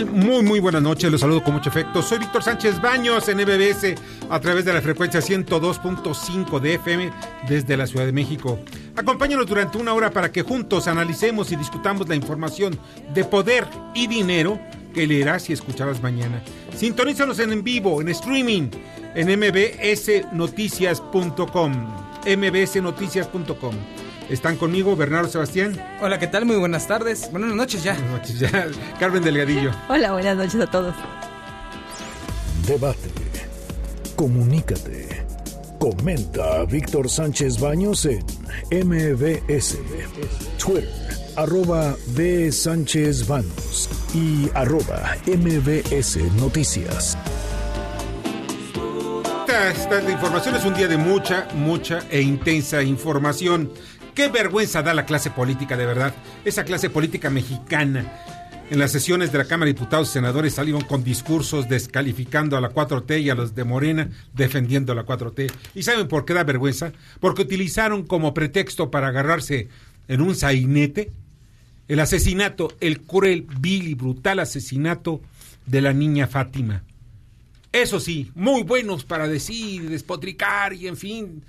Muy, muy buenas noches. Los saludo con mucho efecto. Soy Víctor Sánchez Baños en MBS a través de la frecuencia 102.5 de FM desde la Ciudad de México. Acompáñanos durante una hora para que juntos analicemos y discutamos la información de poder y dinero que leerás y escucharás mañana. Sintonízanos en, en vivo, en streaming, en mbsnoticias.com. mbsnoticias.com. Están conmigo Bernardo Sebastián. Hola, ¿qué tal? Muy buenas tardes. Buenas noches ya. Buenas noches, ya. Carmen Delgadillo. Hola, buenas noches a todos. Debate. Comunícate. Comenta a Víctor Sánchez Baños en MBS, Twitter, arroba B. Sánchez Baños y arroba MBS Noticias. Esta, esta información es un día de mucha, mucha e intensa información. Qué vergüenza da la clase política, de verdad. Esa clase política mexicana. En las sesiones de la Cámara de Diputados y Senadores salieron con discursos descalificando a la 4T y a los de Morena defendiendo a la 4T. ¿Y saben por qué da vergüenza? Porque utilizaron como pretexto para agarrarse en un sainete el asesinato, el cruel, vil y brutal asesinato de la niña Fátima. Eso sí, muy buenos para decir, despotricar y en fin.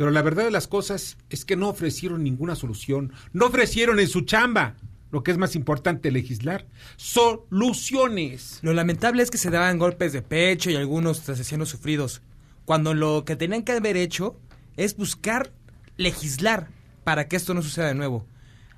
Pero la verdad de las cosas es que no ofrecieron ninguna solución. No ofrecieron en su chamba, lo que es más importante, legislar, soluciones. Lo lamentable es que se daban golpes de pecho y algunos asesinos sufridos, cuando lo que tenían que haber hecho es buscar legislar para que esto no suceda de nuevo.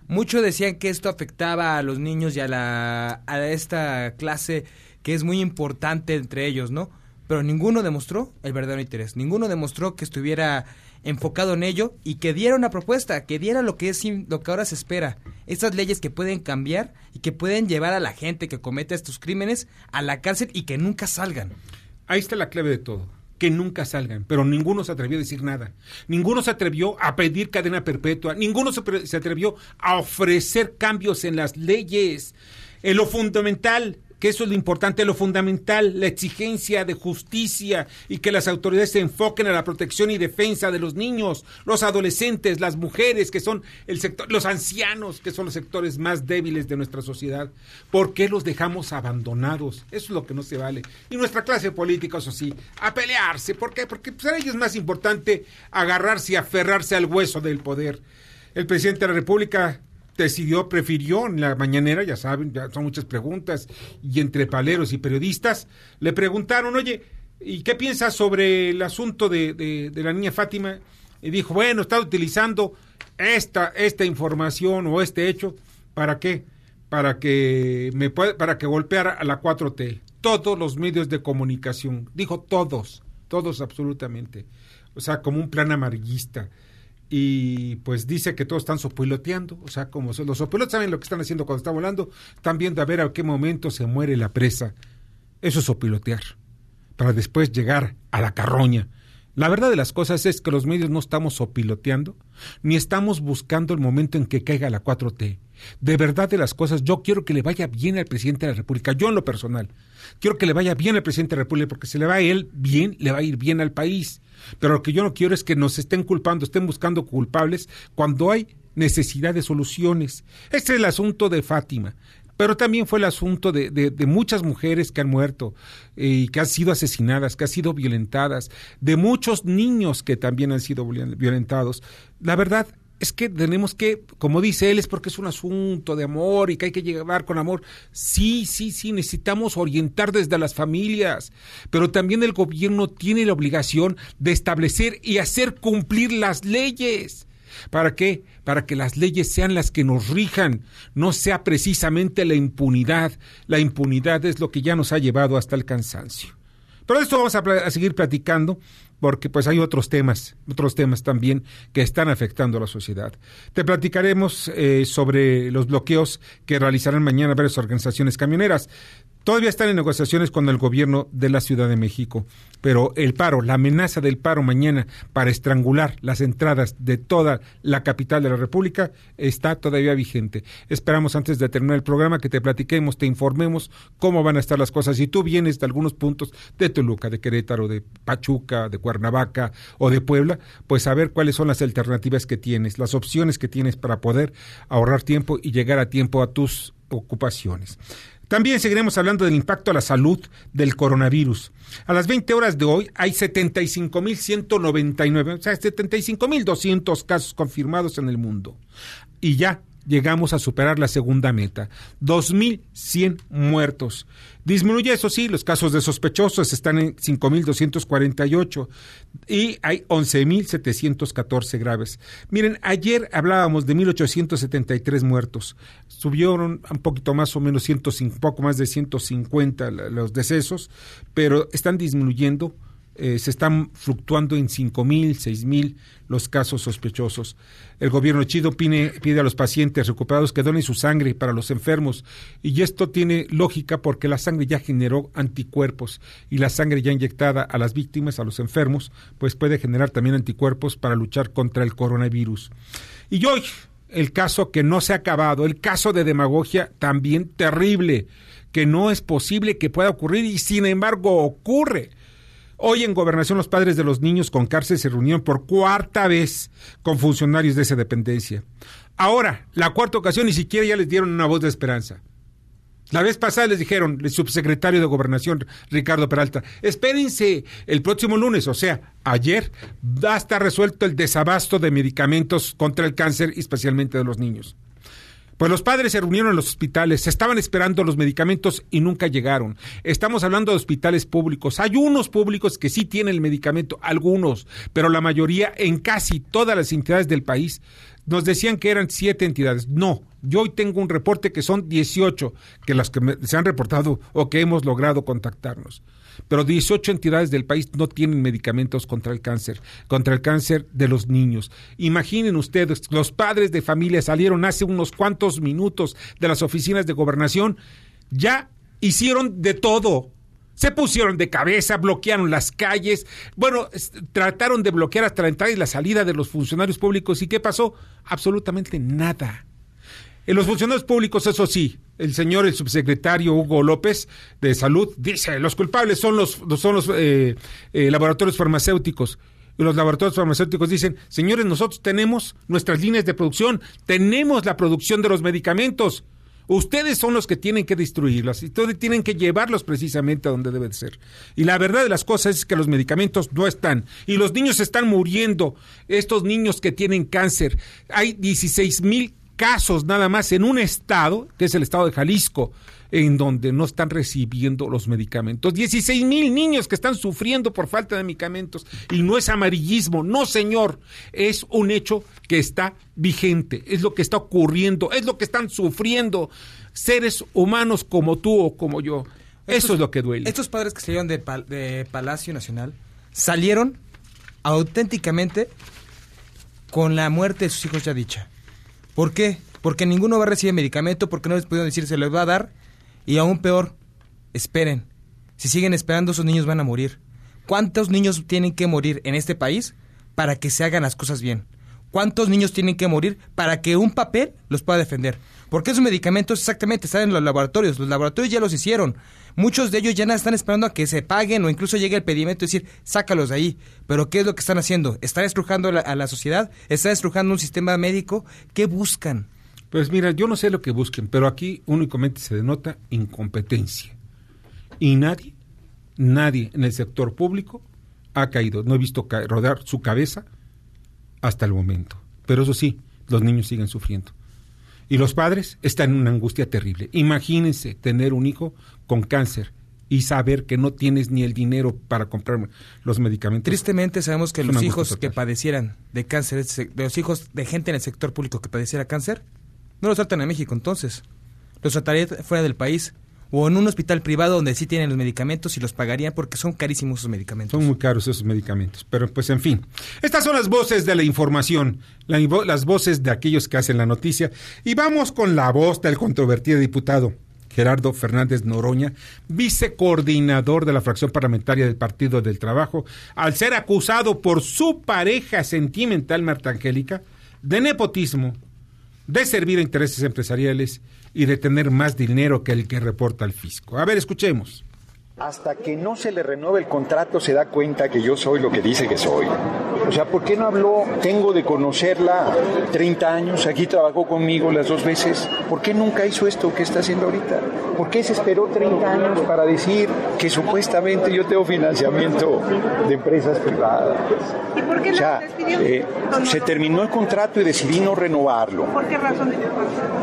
Muchos decían que esto afectaba a los niños y a, la, a esta clase que es muy importante entre ellos, ¿no? Pero ninguno demostró el verdadero interés, ninguno demostró que estuviera enfocado en ello y que diera una propuesta, que diera lo que es lo que ahora se espera, estas leyes que pueden cambiar y que pueden llevar a la gente que cometa estos crímenes a la cárcel y que nunca salgan. Ahí está la clave de todo. Que nunca salgan, pero ninguno se atrevió a decir nada. Ninguno se atrevió a pedir cadena perpetua. Ninguno se atrevió a ofrecer cambios en las leyes. En lo fundamental, que eso es lo importante, lo fundamental, la exigencia de justicia y que las autoridades se enfoquen a la protección y defensa de los niños, los adolescentes, las mujeres, que son el sector, los ancianos, que son los sectores más débiles de nuestra sociedad. ¿Por qué los dejamos abandonados? Eso es lo que no se vale. Y nuestra clase política, eso sí, a pelearse. ¿Por qué? Porque para ellos es más importante agarrarse y aferrarse al hueso del poder. El presidente de la República decidió, prefirió en la mañanera, ya saben, ya son muchas preguntas, y entre paleros y periodistas, le preguntaron, oye, ¿y qué piensas sobre el asunto de, de- la niña Fátima? Y dijo, bueno, está utilizando esta, esta información o este hecho, ¿para qué? Para que me para que golpeara a la 4T. Todos los medios de comunicación, dijo todos, todos absolutamente. O sea, como un plan amarillista y pues dice que todos están sopiloteando, o sea, como los sopilotes saben lo que están haciendo cuando está volando, están viendo a ver a qué momento se muere la presa. Eso es sopilotear, para después llegar a la carroña. La verdad de las cosas es que los medios no estamos sopiloteando, ni estamos buscando el momento en que caiga la 4T. De verdad de las cosas, yo quiero que le vaya bien al presidente de la República, yo en lo personal. Quiero que le vaya bien al presidente de la República, porque si le va a él bien, le va a ir bien al país. Pero lo que yo no quiero es que nos estén culpando, estén buscando culpables cuando hay necesidad de soluciones. Este es el asunto de Fátima. Pero también fue el asunto de, muchas mujeres que han muerto eh, y que han sido asesinadas, que han sido violentadas, de muchos niños que también han sido violen- violentados. La verdad es que tenemos que, como dice él, es porque es un asunto de amor y que hay que llevar con amor. Sí, sí, sí, necesitamos orientar desde las familias, pero también el gobierno tiene la obligación de establecer y hacer cumplir las leyes. ¿Para qué? Para que las leyes sean las que nos rijan, no sea precisamente la impunidad. La impunidad es lo que ya nos ha llevado hasta el cansancio. Pero de esto vamos a, a seguir platicando porque pues hay otros temas, otros temas también que están afectando a la sociedad. Te platicaremos eh, sobre los bloqueos que realizarán mañana varias organizaciones camioneras. Todavía están en negociaciones con el gobierno de la Ciudad de México, pero el paro, la amenaza del paro mañana para estrangular las entradas de toda la capital de la República está todavía vigente. Esperamos antes de terminar el programa que te platiquemos, te informemos cómo van a estar las cosas. Si tú vienes de algunos puntos de Toluca, de Querétaro, de Pachuca, de Cuernavaca o de Puebla, pues saber cuáles son las alternativas que tienes, las opciones que tienes para poder ahorrar tiempo y llegar a tiempo a tus ocupaciones. También seguiremos hablando del impacto a la salud del coronavirus. A las 20 horas de hoy hay 75.199, o sea, 75.200 casos confirmados en el mundo. Y ya llegamos a superar la segunda meta, 2.100 muertos. Disminuye, eso sí, los casos de sospechosos están en 5.248 y hay 11.714 graves. Miren, ayer hablábamos de 1.873 muertos. Subieron un poquito más o menos, 105, poco más de 150 la- los decesos, pero están disminuyendo eh, se están fluctuando en 5.000, 6.000 los casos sospechosos. El gobierno chido pide, pide a los pacientes recuperados que donen su sangre para los enfermos y esto tiene lógica porque la sangre ya generó anticuerpos y la sangre ya inyectada a las víctimas, a los enfermos, pues puede generar también anticuerpos para luchar contra el coronavirus. Y hoy el caso que no se ha acabado, el caso de demagogia también terrible, que no es posible que pueda ocurrir y sin embargo ocurre. Hoy en Gobernación los padres de los niños con cárcel se reunieron por cuarta vez con funcionarios de esa dependencia. Ahora, la cuarta ocasión ni siquiera ya les dieron una voz de esperanza. La vez pasada les dijeron, el subsecretario de Gobernación, Ricardo Peralta, espérense el próximo lunes, o sea, ayer, va a estar resuelto el desabasto de medicamentos contra el cáncer, especialmente de los niños. Pues los padres se reunieron en los hospitales, estaban esperando los medicamentos y nunca llegaron. Estamos hablando de hospitales públicos. Hay unos públicos que sí tienen el medicamento, algunos, pero la mayoría en casi todas las entidades del país nos decían que eran siete entidades. No, yo hoy tengo un reporte que son 18, que las que se han reportado o que hemos logrado contactarnos. Pero 18 entidades del país no tienen medicamentos contra el cáncer, contra el cáncer de los niños. Imaginen ustedes, los padres de familia salieron hace unos cuantos minutos de las oficinas de gobernación, ya hicieron de todo. Se pusieron de cabeza, bloquearon las calles, bueno, trataron de bloquear hasta la entrada y la salida de los funcionarios públicos. ¿Y qué pasó? Absolutamente nada. En los funcionarios públicos, eso sí, el señor, el subsecretario Hugo López de Salud, dice, los culpables son los, son los eh, eh, laboratorios farmacéuticos. Y los laboratorios farmacéuticos dicen, señores, nosotros tenemos nuestras líneas de producción, tenemos la producción de los medicamentos. Ustedes son los que tienen que destruirlas y ustedes tienen que llevarlos precisamente a donde deben ser. Y la verdad de las cosas es que los medicamentos no están y los niños están muriendo. Estos niños que tienen cáncer, hay 16 mil casos nada más en un estado, que es el estado de Jalisco, en donde no están recibiendo los medicamentos. 16 mil niños que están sufriendo por falta de medicamentos. Y no es amarillismo, no señor, es un hecho que está vigente, es lo que está ocurriendo, es lo que están sufriendo seres humanos como tú o como yo. Eso es lo que duele. Estos padres que salieron de, Pal- de Palacio Nacional salieron auténticamente con la muerte de sus hijos ya dicha. ¿Por qué? Porque ninguno va a recibir medicamento, porque no les pudieron decir se les va a dar. Y aún peor, esperen. Si siguen esperando, esos niños van a morir. ¿Cuántos niños tienen que morir en este país para que se hagan las cosas bien? ¿Cuántos niños tienen que morir para que un papel los pueda defender? Porque esos medicamentos exactamente están en los laboratorios. Los laboratorios ya los hicieron. Muchos de ellos ya están esperando a que se paguen o incluso llegue el pedimento y decir, sácalos de ahí. Pero ¿qué es lo que están haciendo? ¿Están estrujando a la, a la sociedad? ¿Están estrujando un sistema médico? ¿Qué buscan? Pues mira, yo no sé lo que busquen, pero aquí únicamente se denota incompetencia. Y nadie, nadie en el sector público ha caído. No he visto rodar su cabeza hasta el momento. Pero eso sí, los niños siguen sufriendo. Y los padres están en una angustia terrible. Imagínense tener un hijo con cáncer y saber que no tienes ni el dinero para comprar los medicamentos. Tristemente sabemos que los hijos que padecieran de cáncer, de los hijos de gente en el sector público que padeciera cáncer, no los tratan en México entonces. Los tratarían fuera del país o en un hospital privado donde sí tienen los medicamentos y los pagarían porque son carísimos esos medicamentos. Son muy caros esos medicamentos, pero pues en fin. Estas son las voces de la información, las voces de aquellos que hacen la noticia. Y vamos con la voz del controvertido diputado Gerardo Fernández Noroña, vicecoordinador de la fracción parlamentaria del Partido del Trabajo, al ser acusado por su pareja sentimental Marta Angélica de nepotismo, de servir a intereses empresariales y de tener más dinero que el que reporta el fisco. A ver, escuchemos. Hasta que no se le renueve el contrato se da cuenta que yo soy lo que dice que soy. O sea, ¿por qué no habló? Tengo de conocerla 30 años, aquí trabajó conmigo las dos veces. ¿Por qué nunca hizo esto que está haciendo ahorita? ¿Por qué se esperó 30 años para decir que supuestamente yo tengo financiamiento de empresas privadas? ¿Y por qué O no sea, eh, se terminó el contrato y decidí no renovarlo. ¿Por qué razón?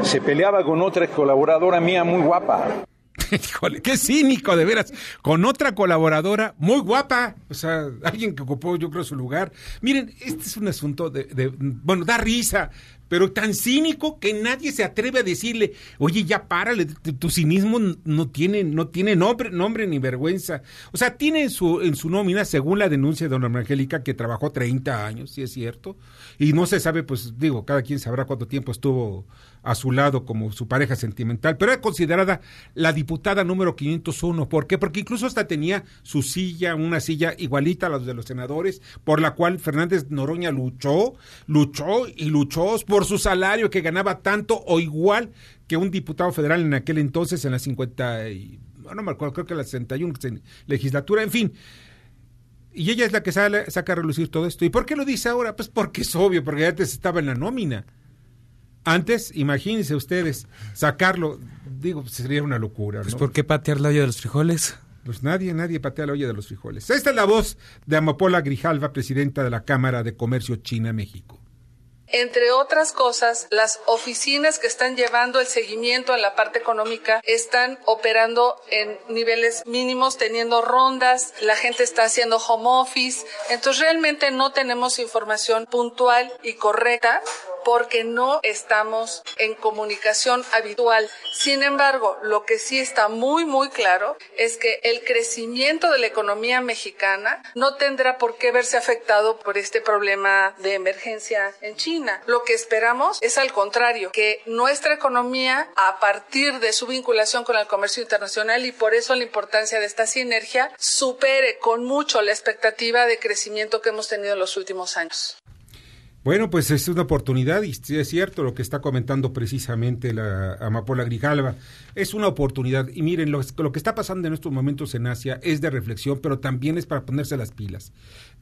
Se peleaba con otra colaboradora mía muy guapa. Híjole, qué cínico, de veras. Con otra colaboradora muy guapa, o sea, alguien que ocupó, yo creo, su lugar. Miren, este es un asunto de, de- bueno, da risa, pero tan cínico que nadie se atreve a decirle, oye, ya párale, tu, cinismo no tiene, no tiene nombre, nombre ni vergüenza. O sea, tiene en su, en su nómina, según la denuncia de Dona Angélica, que trabajó 30 años, si es cierto, y no se sabe, pues digo, cada quien sabrá cuánto tiempo estuvo a su lado como su pareja sentimental, pero era considerada la diputada número 501. ¿Por qué? Porque incluso hasta tenía su silla, una silla igualita a la de los senadores, por la cual Fernández Noroña luchó, luchó y luchó por su salario que ganaba tanto o igual que un diputado federal en aquel entonces, en la 50 y, no me acuerdo, creo que la 61 legislatura, en fin. Y ella es la que sale, saca a relucir todo esto. ¿Y por qué lo dice ahora? Pues porque es obvio, porque antes estaba en la nómina. Antes, imagínense ustedes, sacarlo, digo, sería una locura, Pues. ¿por qué patear la olla de los frijoles? Pues nadie, nadie patea la olla de los frijoles. Esta es la voz de Amapola Grijalva, presidenta de la Cámara de Comercio China-México. Entre otras cosas, las oficinas que están llevando el seguimiento en la parte económica están operando en niveles mínimos, teniendo rondas, la gente está haciendo home office, entonces realmente no tenemos información puntual y correcta porque no estamos en comunicación habitual. Sin embargo, lo que sí está muy, muy claro es que el crecimiento de la economía mexicana no tendrá por qué verse afectado por este problema de emergencia en China. Lo que esperamos es al contrario, que nuestra economía, a partir de su vinculación con el comercio internacional y por eso la importancia de esta sinergia, supere con mucho la expectativa de crecimiento que hemos tenido en los últimos años. Bueno, pues es una oportunidad y es cierto lo que está comentando precisamente la Amapola Grijalva. Es una oportunidad y miren, lo, lo que está pasando en estos momentos en Asia es de reflexión, pero también es para ponerse las pilas.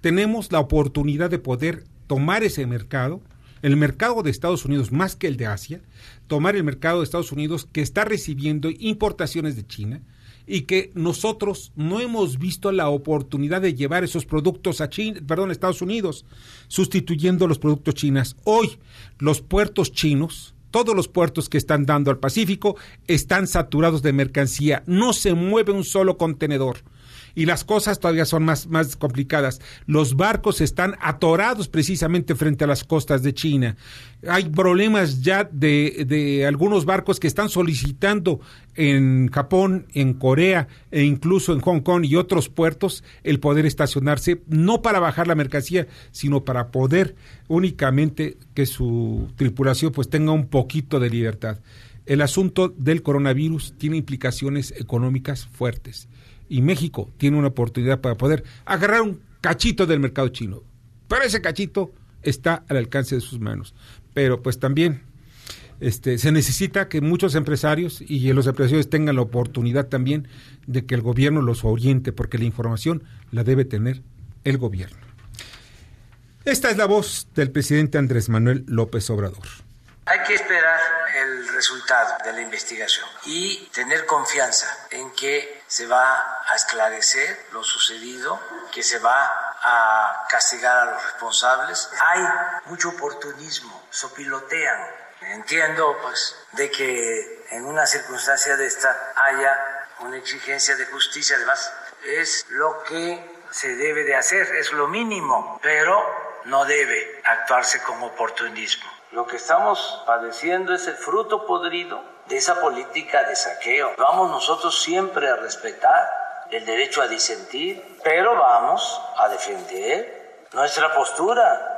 Tenemos la oportunidad de poder tomar ese mercado, el mercado de Estados Unidos más que el de Asia, tomar el mercado de Estados Unidos que está recibiendo importaciones de China, y que nosotros no hemos visto la oportunidad de llevar esos productos a China, perdón, Estados Unidos, sustituyendo los productos chinos. Hoy los puertos chinos, todos los puertos que están dando al Pacífico están saturados de mercancía, no se mueve un solo contenedor. Y las cosas todavía son más, más complicadas. Los barcos están atorados precisamente frente a las costas de China. Hay problemas ya de, de algunos barcos que están solicitando en Japón, en Corea e incluso en Hong Kong y otros puertos el poder estacionarse, no para bajar la mercancía, sino para poder únicamente que su tripulación pues tenga un poquito de libertad. El asunto del coronavirus tiene implicaciones económicas fuertes y México tiene una oportunidad para poder agarrar un cachito del mercado chino. Pero ese cachito está al alcance de sus manos. Pero pues también este, se necesita que muchos empresarios y los empresarios tengan la oportunidad también de que el gobierno los oriente, porque la información la debe tener el gobierno. Esta es la voz del presidente Andrés Manuel López Obrador. Hay que esperar el resultado de la investigación y tener confianza en que se va a esclarecer lo sucedido, que se va a castigar a los responsables. Hay mucho oportunismo, sopilotean. Entiendo pues de que en una circunstancia de esta haya una exigencia de justicia, además es lo que se debe de hacer, es lo mínimo, pero no debe actuarse con oportunismo. Lo que estamos padeciendo es el fruto podrido de esa política de saqueo. Vamos nosotros siempre a respetar el derecho a disentir, pero vamos a defender nuestra postura.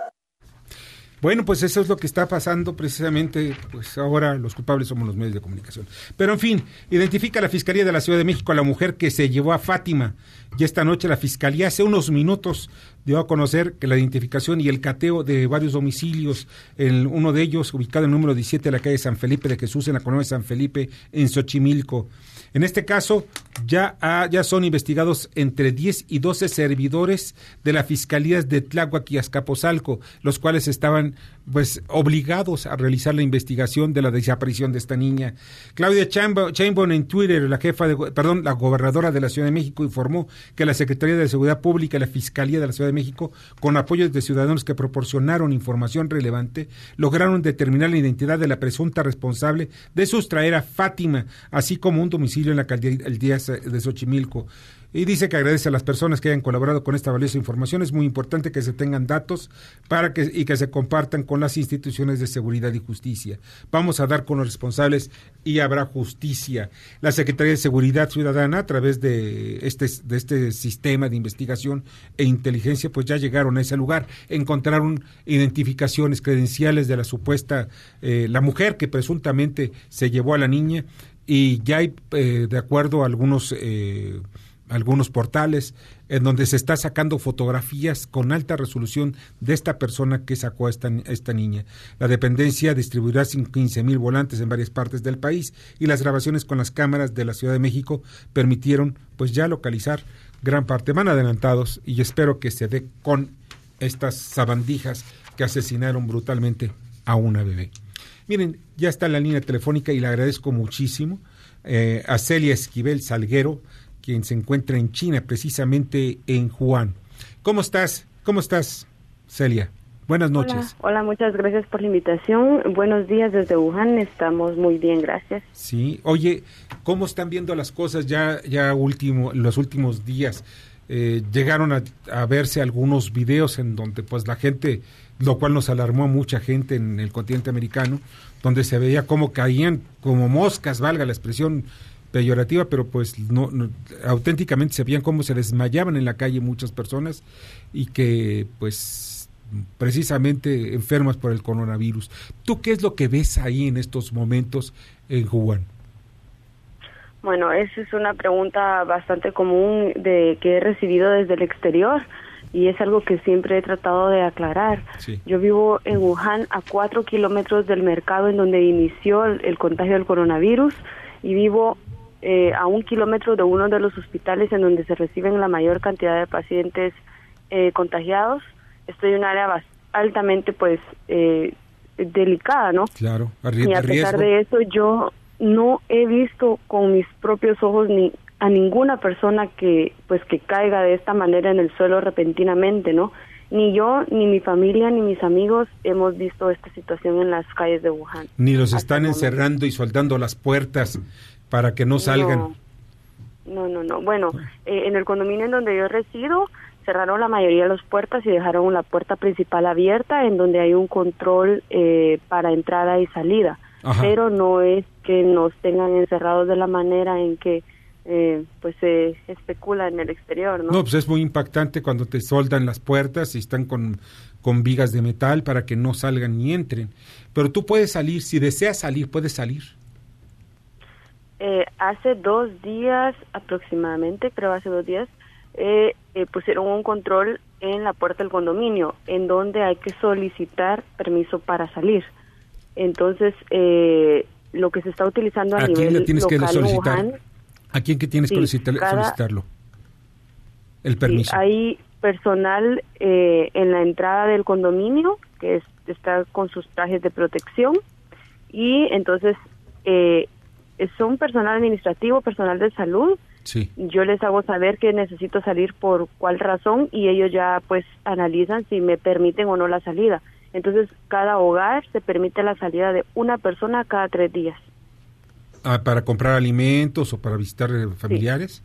Bueno, pues eso es lo que está pasando precisamente, pues ahora los culpables somos los medios de comunicación. Pero en fin, identifica la Fiscalía de la Ciudad de México a la mujer que se llevó a Fátima. Y esta noche la Fiscalía hace unos minutos dio a conocer que la identificación y el cateo de varios domicilios, en uno de ellos ubicado en el número 17 de la calle San Felipe de Jesús, en la colonia de San Felipe, en Xochimilco. En este caso, ya, ha- ya son investigados entre 10 y 12 servidores de la Fiscalía de Tláhuac y Azcapotzalco, los cuales estaban pues obligados a realizar la investigación de la desaparición de esta niña. Claudia Sheinbaum en Twitter, la jefa de, perdón, la gobernadora de la Ciudad de México informó que la Secretaría de Seguridad Pública y la Fiscalía de la Ciudad de México, con apoyo de ciudadanos que proporcionaron información relevante, lograron determinar la identidad de la presunta responsable de sustraer a Fátima, así como un domicilio en la alcaldía de Xochimilco. Y dice que agradece a las personas que hayan colaborado con esta valiosa información. Es muy importante que se tengan datos para que y que se compartan con las instituciones de seguridad y justicia. Vamos a dar con los responsables y habrá justicia. La Secretaría de Seguridad Ciudadana, a través de este, de este sistema de investigación e inteligencia, pues ya llegaron a ese lugar. Encontraron identificaciones, credenciales de la supuesta, eh, la mujer que presuntamente se llevó a la niña y ya hay, eh, de acuerdo a algunos... Eh, algunos portales en donde se está sacando fotografías con alta resolución de esta persona que sacó a esta, esta niña. La dependencia distribuirá 15 mil volantes en varias partes del país y las grabaciones con las cámaras de la Ciudad de México permitieron pues ya localizar gran parte. Van adelantados y espero que se dé con estas sabandijas que asesinaron brutalmente a una bebé. Miren, ya está la línea telefónica y le agradezco muchísimo eh, a Celia Esquivel Salguero, quien se encuentra en China, precisamente en Wuhan. ¿Cómo estás? ¿Cómo estás, Celia? Buenas noches. Hola, hola, muchas gracias por la invitación. Buenos días desde Wuhan, estamos muy bien, gracias. Sí, oye, ¿cómo están viendo las cosas ya, ya último, los últimos días? Eh, llegaron a, a, verse algunos videos en donde pues la gente, lo cual nos alarmó a mucha gente en el continente americano, donde se veía cómo caían como moscas, valga la expresión, peyorativa, pero pues no, no, auténticamente se veían cómo se desmayaban en la calle muchas personas y que pues precisamente enfermas por el coronavirus. ¿Tú qué es lo que ves ahí en estos momentos en Wuhan? Bueno, esa es una pregunta bastante común de que he recibido desde el exterior y es algo que siempre he tratado de aclarar. Sí. Yo vivo en Wuhan a cuatro kilómetros del mercado en donde inició el, el contagio del coronavirus y vivo eh, a un kilómetro de uno de los hospitales en donde se reciben la mayor cantidad de pacientes eh, contagiados. Estoy en un área altamente, pues, eh, delicada, ¿no? Claro, y a pesar de eso, yo no he visto con mis propios ojos ni a ninguna persona que, pues, que caiga de esta manera en el suelo repentinamente, ¿no? Ni yo, ni mi familia, ni mis amigos hemos visto esta situación en las calles de Wuhan. Ni los están encerrando y soldando las puertas para que no salgan. No, no, no. no. Bueno, eh, en el condominio en donde yo resido, cerraron la mayoría de las puertas y dejaron la puerta principal abierta, en donde hay un control eh, para entrada y salida. Ajá. Pero no es que nos tengan encerrados de la manera en que eh, pues se especula en el exterior, ¿no? No, pues es muy impactante cuando te soldan las puertas y están con, con vigas de metal para que no salgan ni entren. Pero tú puedes salir, si deseas salir, puedes salir. Eh, hace dos días aproximadamente, creo hace dos días, eh, eh, pusieron un control en la puerta del condominio, en donde hay que solicitar permiso para salir. Entonces, eh, lo que se está utilizando a, ¿A quién nivel le tienes local que solicitar? Wuhan, ¿A quién que tienes Sí, que solicitar- cada- solicitarlo? El sí, permiso. hay personal eh, en la entrada del condominio que es- está con sus trajes de protección y entonces eh, son personal administrativo, personal de salud Sí. yo les hago saber que necesito salir por cuál razón y ellos ya pues analizan si me permiten o no la salida. Entonces cada hogar se permite la salida de una persona cada tres días. Ah, ¿Para comprar alimentos o para visitar eh, familiares?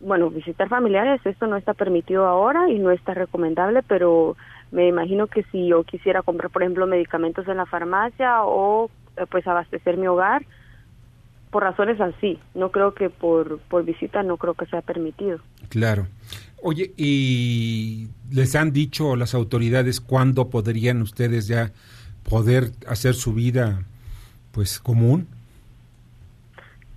Bueno, visitar familiares, esto no está permitido ahora y no está recomendable, pero me imagino que si yo quisiera comprar, por ejemplo, medicamentos en la farmacia o eh, pues abastecer mi hogar, por razones así, no creo que por, por visita no creo que sea permitido. Claro. Oye, ¿y les han dicho las autoridades cuándo podrían ustedes ya poder hacer su vida pues común?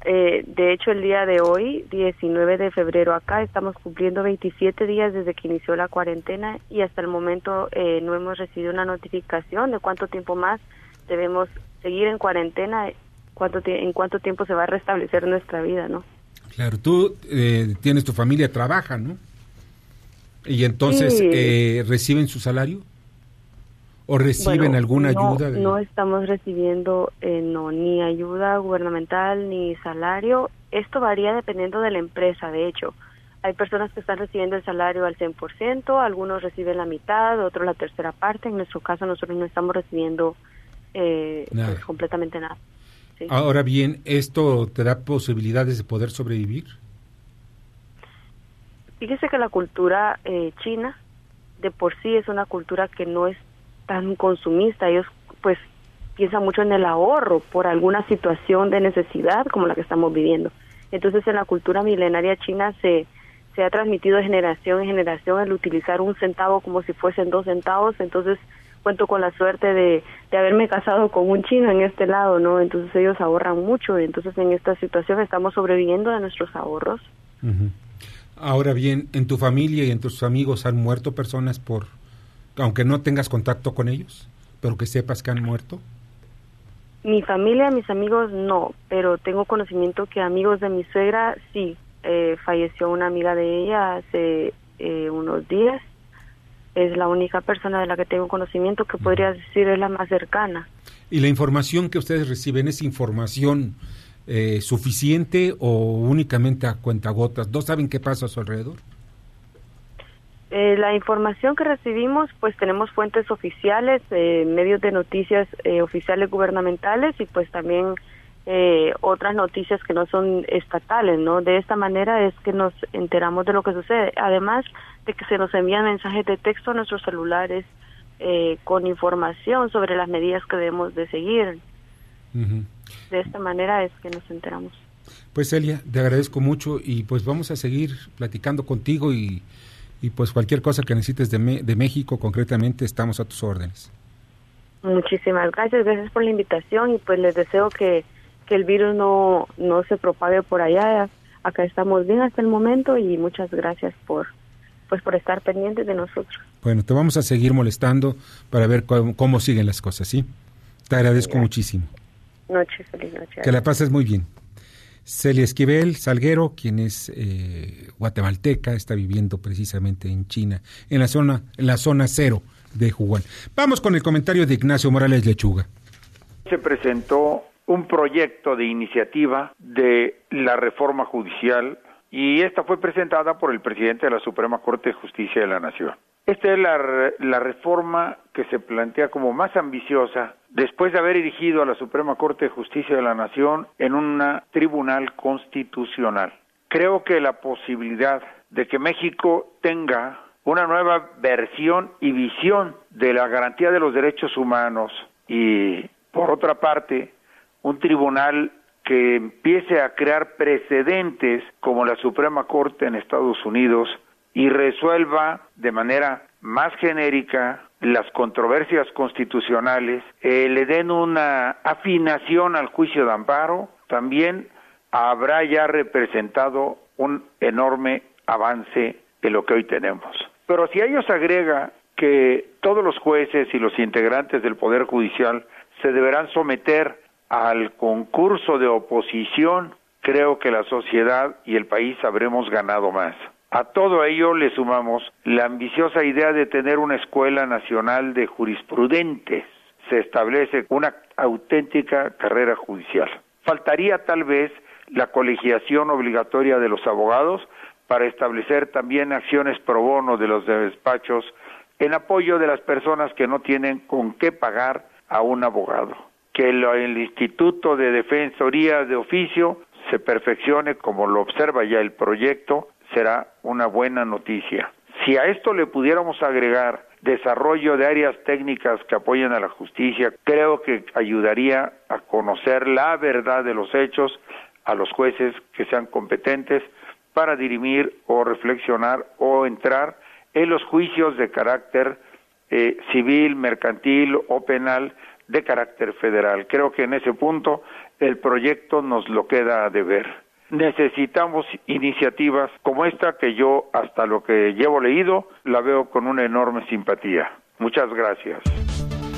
Eh, de hecho, el día de hoy, 19 de febrero, acá estamos cumpliendo 27 días desde que inició la cuarentena y hasta el momento eh, no hemos recibido una notificación de cuánto tiempo más debemos seguir en cuarentena, cuánto en cuánto tiempo se va a restablecer nuestra vida, ¿no? Claro, tú eh, tienes tu familia, trabaja, ¿no? Y entonces, Sí. eh, ¿reciben su salario? ¿O reciben Bueno, alguna no, ayuda? de- No estamos recibiendo eh, no, ni ayuda gubernamental ni salario. Esto varía dependiendo de la empresa, de hecho. Hay personas que están recibiendo el salario al 100%, algunos reciben la mitad, otros la tercera parte. En nuestro caso, nosotros no estamos recibiendo eh, Nada. pues, completamente nada. Sí. Ahora bien, ¿esto te da posibilidades de poder sobrevivir? Fíjese que la cultura eh, china de por sí es una cultura que no es tan consumista. Ellos pues piensan mucho en el ahorro por alguna situación de necesidad como la que estamos viviendo. Entonces en la cultura milenaria china se, se ha transmitido de generación en generación el utilizar un centavo como si fuesen dos centavos. Entonces cuento con la suerte de, de haberme casado con un chino en este lado, ¿no? Entonces ellos ahorran mucho. Entonces en esta situación estamos sobreviviendo de nuestros ahorros. Ahora bien, ¿en tu familia y en tus amigos han muerto personas por, aunque no tengas contacto con ellos, pero que sepas que han muerto? Mi familia, mis amigos no, pero tengo conocimiento que amigos de mi suegra sí. Eh, falleció una amiga de ella hace eh, unos días. Es la única persona de la que tengo conocimiento que podría decir es la más cercana. ¿Y la información que ustedes reciben es información eh, suficiente o únicamente a cuentagotas? ¿No saben qué pasa a su alrededor? Eh, la información que recibimos, pues tenemos fuentes oficiales, eh, medios de noticias eh, oficiales gubernamentales y pues también eh, otras noticias que no son estatales, ¿no? De esta manera es que nos enteramos de lo que sucede. Además de que se nos envían mensajes de texto a nuestros celulares eh, con información sobre las medidas que debemos de seguir. De esta manera es que nos enteramos. Pues Celia, te agradezco mucho y pues vamos a seguir platicando contigo y, y pues cualquier cosa que necesites de, Me- de México concretamente estamos a tus órdenes. Muchísimas gracias, gracias por la invitación y pues les deseo que, que el virus no, no se propague por allá. Acá estamos bien hasta el momento y muchas gracias por pues por estar pendientes de nosotros. Bueno, te vamos a seguir molestando para ver cómo, cómo siguen las cosas, ¿sí? Te agradezco muchísimo. Noche, feliz noche. Que la pases muy bien. Celia Esquivel Salguero, quien es eh, guatemalteca, está viviendo precisamente en China, en la zona, en la zona cero de Wuhan. Vamos con el comentario de Ignacio Morales Lechuga. Se presentó un proyecto de iniciativa de la reforma judicial y esta fue presentada por el presidente de la Suprema Corte de Justicia de la Nación. Esta es la, la reforma que se plantea como más ambiciosa después de haber erigido a la Suprema Corte de Justicia de la Nación en un tribunal constitucional. Creo que la posibilidad de que México tenga una nueva versión y visión de la garantía de los derechos humanos y, por otra parte, un tribunal que empiece a crear precedentes como la Suprema Corte en Estados Unidos y resuelva de manera más genérica las controversias constitucionales, eh, le den una afinación al juicio de amparo, también habrá ya representado un enorme avance de lo que hoy tenemos. Pero si a ellos agrega que todos los jueces y los integrantes del Poder Judicial se deberán someter al concurso de oposición, creo que la sociedad y el país habremos ganado más. A todo ello le sumamos la ambiciosa idea de tener una escuela nacional de jurisprudentes. Se establece una auténtica carrera judicial. Faltaría tal vez la colegiación obligatoria de los abogados para establecer también acciones pro bono de los despachos en apoyo de las personas que no tienen con qué pagar a un abogado. que lo- el Instituto de Defensoría de Oficio se perfeccione como lo observa ya el proyecto, será una buena noticia. Si a esto le pudiéramos agregar desarrollo de áreas técnicas que apoyen a la justicia, creo que ayudaría a conocer la verdad de los hechos a los jueces que sean competentes para dirimir o reflexionar o entrar en los juicios de carácter eh, civil, mercantil o penal de carácter federal. Creo que en ese punto el proyecto nos lo queda de ver. Necesitamos iniciativas como esta que yo, hasta lo que llevo leído, la veo con una enorme simpatía. Muchas gracias.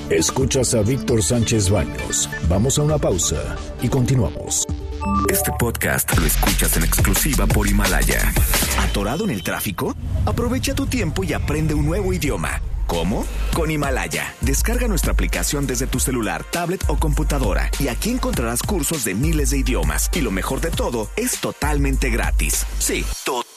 Escuchas a Víctor Sánchez Baños. Vamos a una pausa y continuamos. Este podcast lo escuchas en exclusiva por Himalaya. ¿Atorado en el tráfico? Aprovecha tu tiempo y aprende un nuevo idioma. ¿Cómo? Con Himalaya. Descarga nuestra aplicación desde tu celular, tablet o computadora y aquí encontrarás cursos de miles de idiomas. Y lo mejor de todo, es totalmente gratis. Sí, totalmente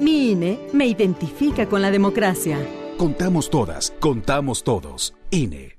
Mi INE me identifica con la democracia. Contamos todas, contamos todos. INE.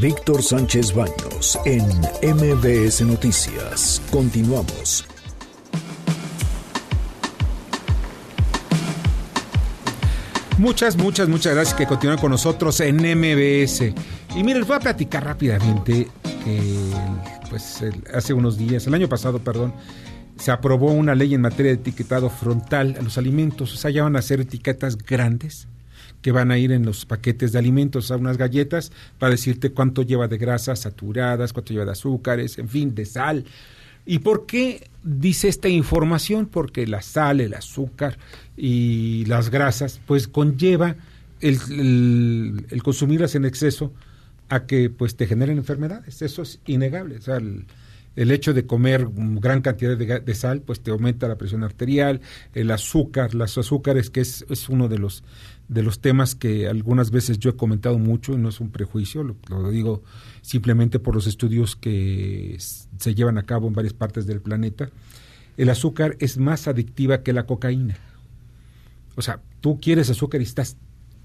Víctor Sánchez Baños en MBS Noticias. Continuamos. Muchas, muchas, muchas gracias que continúan con nosotros en MBS. Y miren, les voy a platicar rápidamente que pues hace unos días, el año pasado, perdón, se aprobó una ley en materia de etiquetado frontal a los alimentos. O sea, ya van a ser etiquetas grandes que van a ir en los paquetes de alimentos, a unas galletas, para decirte cuánto lleva de grasas saturadas, cuánto lleva de azúcares, en fin, de sal. ¿Y por qué dice esta información? Porque la sal, el azúcar y las grasas, pues conlleva el, consumirlas en exceso a que pues te generen enfermedades. Eso es innegable. O sea, el, el hecho de comer gran cantidad de, de sal, pues te aumenta la presión arterial, el azúcar, los azúcares, que es, es uno de los de los temas que algunas veces yo he comentado mucho y no es un prejuicio, lo, digo simplemente por los estudios que se llevan a cabo en varias partes del planeta. El azúcar es más adictiva que la cocaína. O sea, tú quieres azúcar y estás,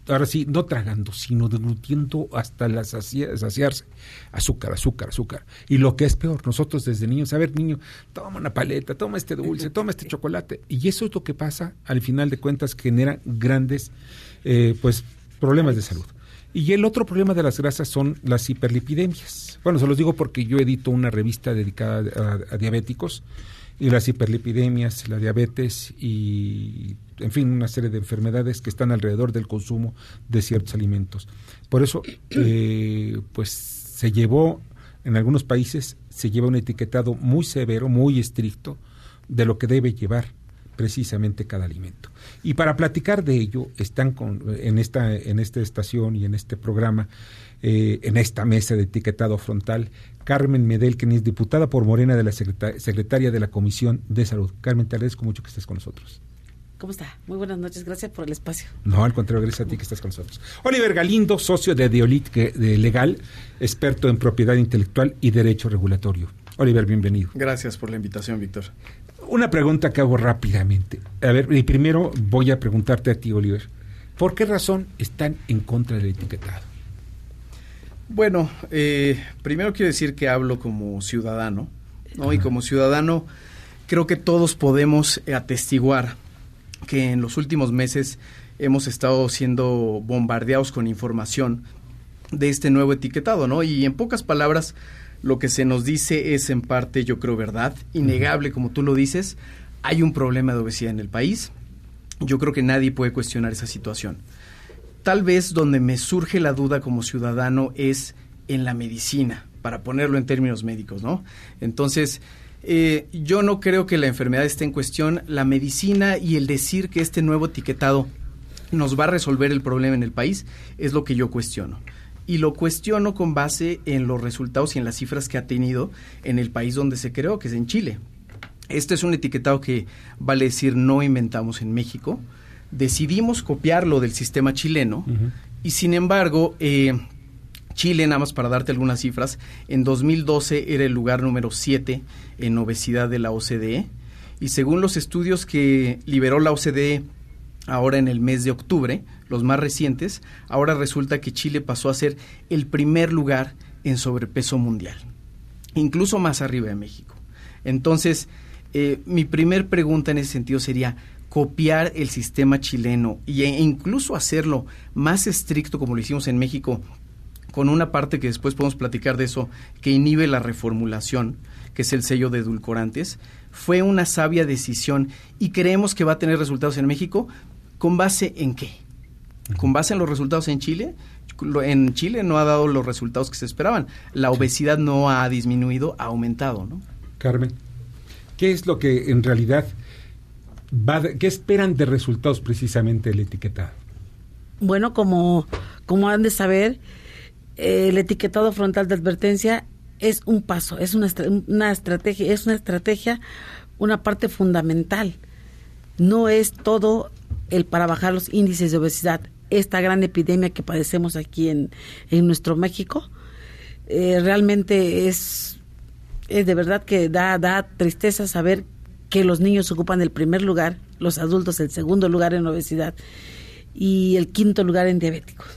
ahora sí, no tragando, sino deglutiendo hasta la sacia- saciarse. Azúcar, azúcar, azúcar. Y lo que es peor, nosotros desde niños, a ver, niño, toma una paleta, toma este dulce, toma este chocolate. Y eso es lo que pasa, al final de cuentas, genera grandes, eh, pues, problemas de salud. Y el otro problema de las grasas son las hiperlipidemias. Bueno, se los digo porque yo edito una revista dedicada a, diabéticos y las hiperlipidemias, la diabetes y, en fin, una serie de enfermedades que están alrededor del consumo de ciertos alimentos. Por eso, eh, pues se llevó, en algunos países, se lleva un etiquetado muy severo, muy estricto de lo que debe llevar precisamente cada alimento. Y para platicar de ello, están con, en, esta, en esta estación y en este programa, eh, en esta mesa de etiquetado frontal, Carmen Medel, quien es diputada por Morena de la secreta- secretaria de la Comisión de Salud. Carmen, te agradezco mucho que estés con nosotros. ¿Cómo está? Muy buenas noches, gracias por el espacio. No, al contrario, gracias a ti que estás con nosotros. Oliver Galindo, socio de Deolit de Legal, experto en propiedad intelectual y derecho regulatorio. Oliver, bienvenido. Gracias por la invitación, Víctor. Una pregunta que hago rápidamente. A ver, y primero voy a preguntarte a ti, Oliver. ¿Por qué razón están en contra del etiquetado? Bueno, eh, primero quiero decir que hablo como ciudadano, ¿no? Y como ciudadano creo que todos podemos atestiguar que en los últimos meses hemos estado siendo bombardeados con información de este nuevo etiquetado, ¿no? Y en pocas palabras, lo que se nos dice es en parte, yo creo, verdad, innegable, como tú lo dices. Hay un problema de obesidad en el país. Yo creo que nadie puede cuestionar esa situación. Tal vez donde me surge la duda como ciudadano es en la medicina, para ponerlo en términos médicos, ¿no? Entonces, eh, yo no creo que la enfermedad esté en cuestión. La medicina y el decir que este nuevo etiquetado nos va a resolver el problema en el país es lo que yo cuestiono. Y lo cuestiono con base en los resultados y en las cifras que ha tenido en el país donde se creó, que es en Chile. Este es un etiquetado que, vale decir, no inventamos en México. Decidimos copiarlo del sistema chileno y, sin embargo, eh, Chile, nada más para darte algunas cifras, en 2012 era el lugar número 7 en obesidad de la OCDE y según los estudios que liberó la OCDE ahora en el mes de octubre, los más recientes, ahora resulta que Chile pasó a ser el primer lugar en sobrepeso mundial, incluso más arriba de México. Entonces, eh, mi primer pregunta en ese sentido sería, copiar el sistema chileno e incluso hacerlo más estricto como lo hicimos en México con una parte que después podemos platicar de eso, que inhibe la reformulación, que es el sello de edulcorantes, fue una sabia decisión y creemos que va a tener resultados en México con base en qué? Con base en los resultados en Chile. En Chile no ha dado los resultados que se esperaban. La obesidad no ha disminuido, ha aumentado, ¿no? Carmen, ¿qué es lo que en realidad va de- qué esperan de resultados precisamente el etiquetado? Bueno, como, como han de saber, eh, el etiquetado frontal de advertencia es un paso, es una, una estrategia, es una estrategia, una parte fundamental. No es todo el para bajar los índices de obesidad. Esta gran epidemia que padecemos aquí en, en nuestro México, eh, realmente es, es de verdad que da, da tristeza saber que los niños ocupan el primer lugar, los adultos el segundo lugar en obesidad y el quinto lugar en diabéticos.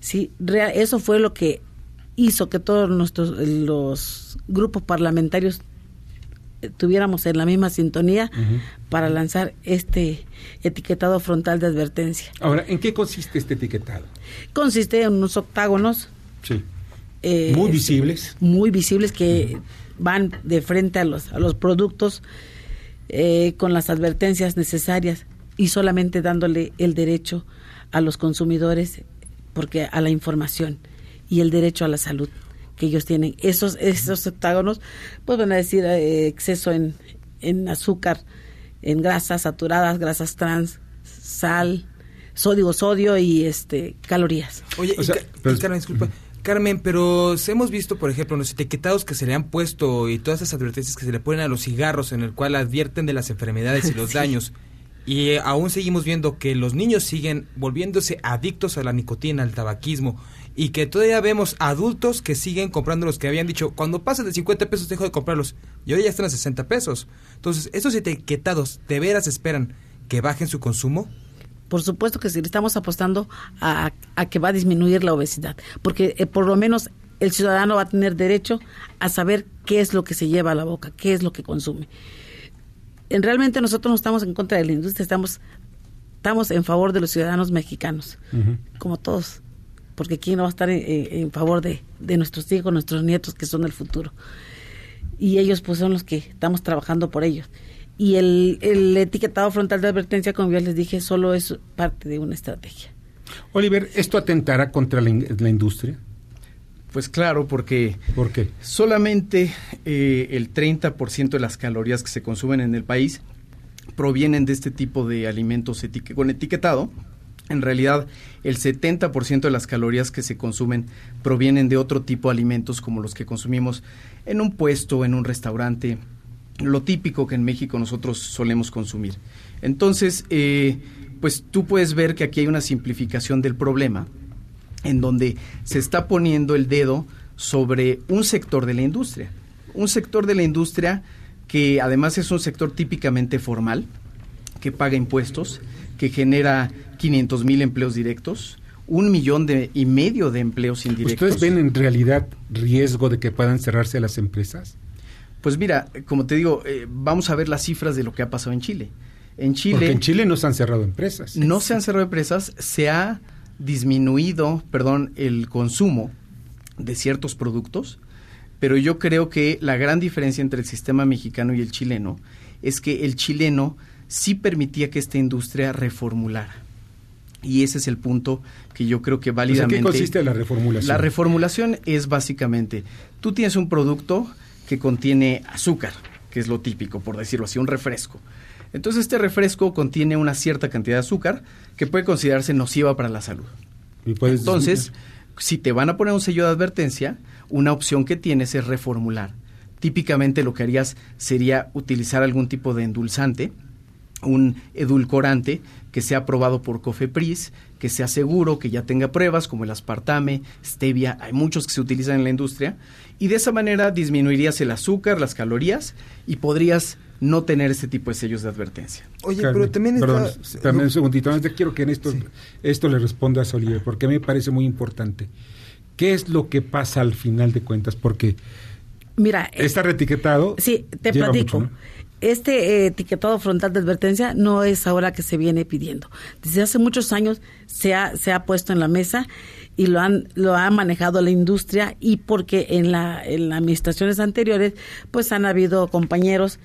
Sí, eso fue lo que hizo que todos nuestros los grupos parlamentarios tuviéramos en la misma sintonía para lanzar este etiquetado frontal de advertencia. Ahora, ¿en qué consiste este etiquetado? Consiste en unos octágonos Sí. eh, Muy visibles. muy visibles que van de frente a los a los productos eh, con las advertencias necesarias y solamente dándole el derecho a los consumidores porque a la información y el derecho a la salud que ellos tienen esos esos octágonos pues van a decir eh, exceso en en azúcar en grasas saturadas grasas trans sal sodio sodio y este calorías Oye, y Ca- y Carmen, disculpa. Carmen, pero hemos visto, por ejemplo, los etiquetados que se le han puesto y todas esas advertencias que se le ponen a los cigarros en el cual advierten de las enfermedades y los Sí. daños. Y aún seguimos viendo que los niños siguen volviéndose adictos a la nicotina, al tabaquismo, y que todavía vemos adultos que siguen comprando los que habían dicho, cuando pasen de 50 pesos dejo de comprarlos, y hoy ya están a 60 pesos. Entonces, ¿estos etiquetados de veras esperan que bajen su consumo? Por supuesto que sí, estamos apostando a, a que va a disminuir la obesidad, porque eh, por lo menos el ciudadano va a tener derecho a saber qué es lo que se lleva a la boca, qué es lo que consume. En, realmente nosotros no estamos en contra de la industria, estamos, estamos en favor de los ciudadanos mexicanos, como todos, porque quién no va a estar en, favor de, de nuestros hijos, nuestros nietos, que son el futuro. Y ellos pues son los que estamos trabajando por ellos. Y el, el etiquetado frontal de advertencia, como ya les dije, solo es parte de una estrategia. Oliver, ¿esto atentará contra la industria? Pues claro, porque ¿Por qué? solamente eh, el 30% de las calorías que se consumen en el país provienen de este tipo de alimentos etique- con etiquetado. En realidad, el 70% de las calorías que se consumen provienen de otro tipo de alimentos como los que consumimos en un puesto, en un restaurante, lo típico que en México nosotros solemos consumir. Entonces, eh, pues tú puedes ver que aquí hay una simplificación del problema en donde se está poniendo el dedo sobre un sector de la industria. Un sector de la industria que además es un sector típicamente formal, que paga impuestos, que genera 500 mil empleos directos, un millón de, y medio de empleos indirectos. ¿Ustedes ven en realidad riesgo de que puedan cerrarse las empresas? Pues mira, como te digo, eh, vamos a ver las cifras de lo que ha pasado en Chile. En Chile, Porque en Chile no se han cerrado empresas. no se han cerrado empresas, se ha disminuido, perdón, el consumo de ciertos productos, pero yo creo que la gran diferencia entre el sistema mexicano y el chileno es que el chileno sí permitía que esta industria reformulara. Y ese es el punto que yo creo que válidamente... ¿Qué consiste la reformulación? La reformulación es básicamente, tú tienes un producto que contiene azúcar, que es lo típico, por decirlo así, un refresco. Entonces este refresco contiene una cierta cantidad de azúcar que puede considerarse nociva para la salud. Y Entonces, si te van a poner un sello de advertencia, una opción que tienes es reformular. Típicamente lo que harías sería utilizar algún tipo de endulzante, un edulcorante que sea aprobado por Cofepris, que sea seguro, que ya tenga pruebas como el aspartame, stevia, hay muchos que se utilizan en la industria, y de esa manera disminuirías el azúcar, las calorías y podrías no tener este tipo de sellos de advertencia. Oye, Carmen, pero también está... perdón, también un segundito. Más quiero que en esto, esto le respondas a Oliver, porque a mí me parece muy importante. ¿Qué es lo que pasa al final de cuentas? Porque Mira, eh, está reetiquetado. Sí, te platico. mucho, ¿no? Este eh, etiquetado frontal de advertencia no es ahora que se viene pidiendo. Desde hace muchos años se ha, se ha puesto en la mesa y lo han lo ha manejado la industria y porque en la en las administraciones anteriores pues han habido compañeros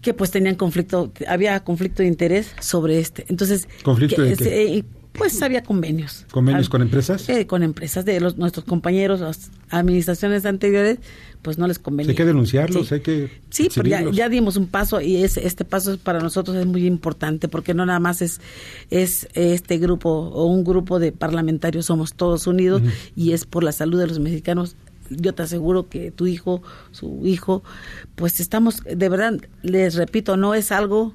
que pues tenían conflicto había conflicto de interés sobre este entonces ¿Conflicto que, de qué? Pues había convenios ¿Convenios Hab- con empresas? eh, con empresas de los nuestros compañeros las administraciones anteriores pues no les convenía hay que denunciarlos, Sí. hay que Sí, pero ya, dimos un paso y es, este paso es para nosotros es muy importante porque no nada más es, es este grupo o un grupo de parlamentarios, somos todos unidos y es por la salud de los mexicanos. Yo te aseguro que tu hijo, su hijo, pues estamos, de verdad, les repito, no es algo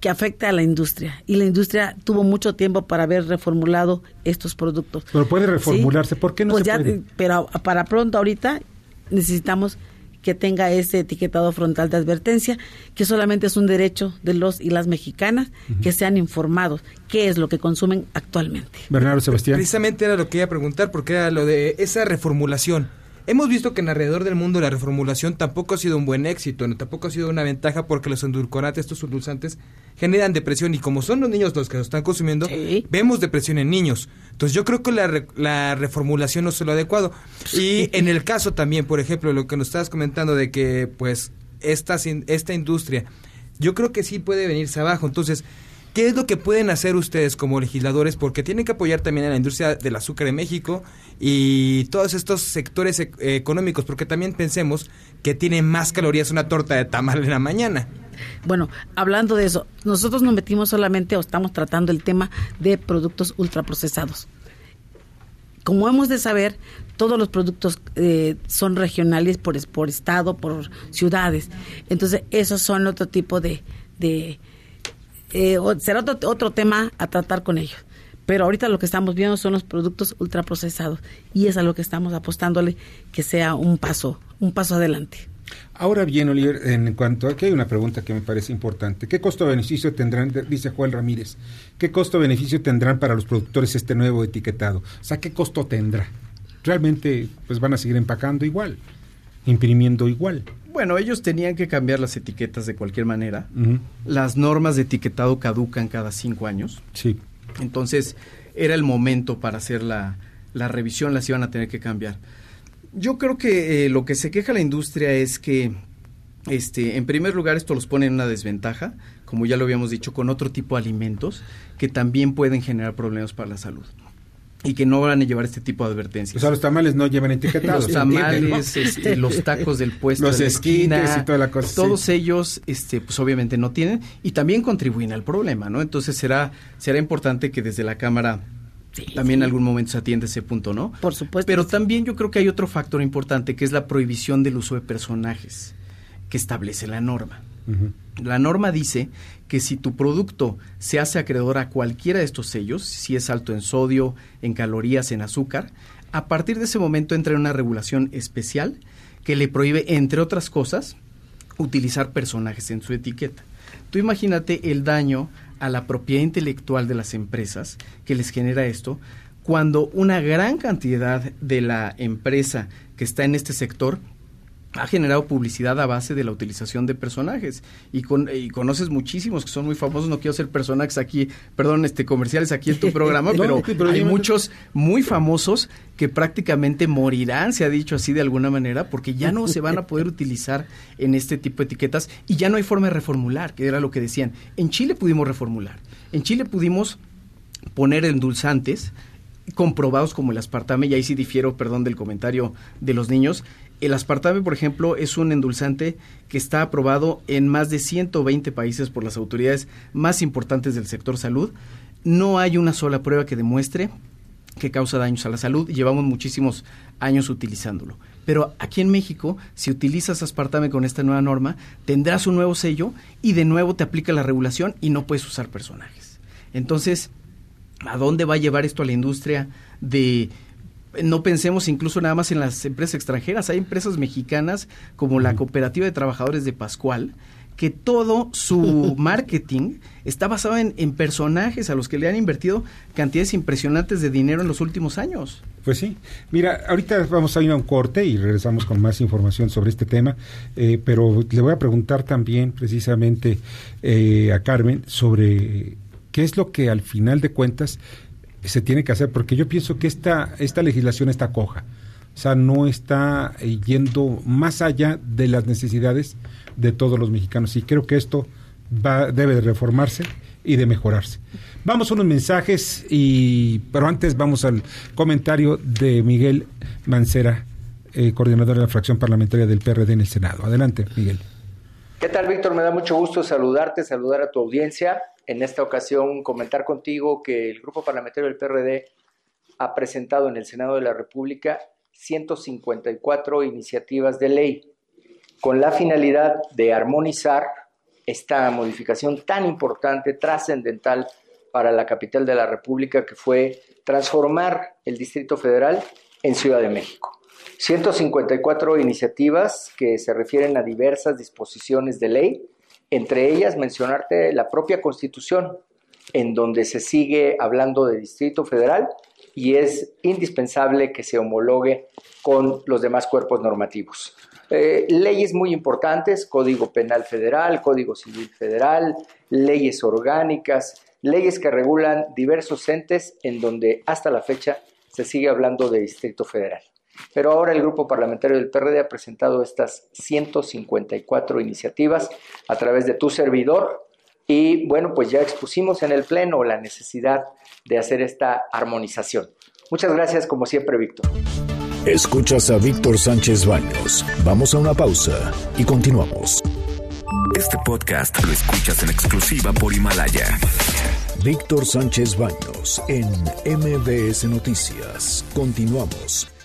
que afecta a la industria y la industria tuvo mucho tiempo para haber reformulado estos productos. Pero puede ¿Sí? reformularse. ¿Por qué no Pues se ya, puede? pero para pronto ahorita necesitamos que tenga ese etiquetado frontal de advertencia, que solamente es un derecho de los y las mexicanas que sean informados qué es lo que consumen actualmente. Bernardo Sebastián. Precisamente era lo que iba a preguntar, porque era lo de esa reformulación. Hemos visto que en alrededor del mundo la reformulación tampoco ha sido un buen éxito, no, tampoco ha sido una ventaja porque los endulcorantes, estos endulzantes, generan depresión y como son los niños los que lo están consumiendo, vemos depresión en niños. Entonces yo creo que la, re- la reformulación no es lo adecuado. Y en el caso también, por ejemplo, lo que nos estabas comentando de que pues esta, esta industria, yo creo que sí puede venirse abajo. Entonces, ¿Qué es lo que pueden hacer ustedes como legisladores? Porque tienen que apoyar también a la industria del azúcar en México y todos estos sectores ec- eh, económicos, porque también pensemos que tiene más calorías una torta de tamal en la mañana. Bueno, hablando de eso, nosotros nos metimos solamente o estamos tratando el tema de productos ultraprocesados. Como hemos de saber, todos los productos eh, son regionales por, por estado, por ciudades. Entonces, esos son otro tipo de... de eh, será otro, otro tema a tratar con ellos. Pero ahorita lo que estamos viendo son los productos ultraprocesados y es a lo que estamos apostándole que sea un paso, un paso adelante. Ahora bien, Oliver, en cuanto a aquí hay una pregunta que me parece importante. ¿Qué costo-beneficio tendrán, dice Juan Ramírez, qué costo-beneficio tendrán para los productores este nuevo etiquetado? O sea, ¿qué costo tendrá? Realmente, pues van a seguir empacando igual, imprimiendo igual. Bueno, ellos tenían que cambiar las etiquetas de cualquier manera. Las normas de etiquetado caducan cada cinco años. Sí. Entonces, era el momento para hacer la, la revisión, las iban a tener que cambiar. Yo creo que eh, lo que se queja la industria es que, este, en primer lugar, esto los pone en una desventaja, como ya lo habíamos dicho, con otro tipo de alimentos que también pueden generar problemas para la salud y que no van a llevar este tipo de advertencias. O sea, los tamales no llevan etiquetados. Los tamales, este, los tacos del puesto, Los de la esquites esquina, y toda la cosa, Todos sí. ellos, este, pues obviamente no tienen y también contribuyen al problema, ¿no? Entonces será será importante que desde la cámara también en algún momento se atienda ese punto, ¿no? Por supuesto. Pero también yo creo que hay otro factor importante que es la prohibición del uso de personajes que establece la norma. La norma dice que si tu producto se hace acreedor a cualquiera de estos sellos, si es alto en sodio, en calorías, en azúcar, a partir de ese momento entra en una regulación especial que le prohíbe, entre otras cosas, utilizar personajes en su etiqueta. Tú imagínate el daño a la propiedad intelectual de las empresas que les genera esto cuando una gran cantidad de la empresa que está en este sector ha generado publicidad a base de la utilización de personajes. Y, con, y conoces muchísimos que son muy famosos. No quiero hacer personajes aquí perdón este comerciales aquí en tu programa No, pero, hay muchos muy famosos que prácticamente morirán se ha dicho así de alguna manera porque ya no se van a poder utilizar en este tipo de etiquetas y ya no hay forma de reformular que era lo que decían. En Chile pudimos reformular. En Chile pudimos poner endulzantes comprobados como el aspartame, y ahí sí difiero, perdón, del comentario de los niños. El aspartame, por ejemplo, es un endulzante que está aprobado en más de 120 países por las autoridades más importantes del sector salud. No hay una sola prueba que demuestre que causa daños a la salud llevamos muchísimos años utilizándolo. Pero aquí en México, si utilizas aspartame con esta nueva norma, tendrás un nuevo sello y de nuevo te aplica la regulación y no puedes usar personajes. Entonces, ¿a dónde va a llevar esto a la industria de no pensemos incluso nada más en las empresas extranjeras, hay empresas mexicanas como la Cooperativa de Trabajadores de Pascual que todo su marketing está basado en, en personajes a los que le han invertido cantidades impresionantes de dinero en los últimos años. Pues sí. Mira, ahorita vamos a ir a un corte y regresamos con más información sobre este tema, eh, pero le voy a preguntar también precisamente eh, a Carmen sobre qué es lo que al final de cuentas se tiene que hacer, porque yo pienso que esta, esta legislación está coja. O sea, no está eh, yendo más allá de las necesidades de todos los mexicanos. Y creo que esto va, debe de reformarse y de mejorarse. Vamos a unos mensajes, y, pero antes vamos al comentario de Miguel Mancera, eh, coordinador de la fracción parlamentaria del PRD en el Senado. Adelante, Miguel. ¿Qué tal, Víctor? Me da mucho gusto saludarte, saludar a tu audiencia. En esta ocasión, comentar contigo que el Grupo Parlamentario del PRD ha presentado en el Senado de la República 154 iniciativas de ley con la finalidad de armonizar esta modificación tan importante, trascendental para la capital de la República, que fue transformar el Distrito Federal en Ciudad de México. 154 iniciativas que se refieren a diversas disposiciones de ley, entre ellas mencionarte la propia Constitución, en donde se sigue hablando de Distrito Federal y es indispensable que se homologue con los demás cuerpos normativos. Eh, leyes muy importantes, Código Penal Federal, Código Civil Federal, leyes orgánicas, leyes que regulan diversos entes en donde hasta la fecha se sigue hablando de Distrito Federal. Pero ahora el grupo parlamentario del PRD ha presentado estas 154 iniciativas a través de tu servidor y bueno, pues ya expusimos en el Pleno la necesidad de hacer esta armonización. Muchas gracias como siempre, Víctor. Escuchas a Víctor Sánchez Baños. Vamos a una pausa y continuamos. Este podcast lo escuchas en exclusiva por Himalaya. Víctor Sánchez Baños en MBS Noticias. Continuamos.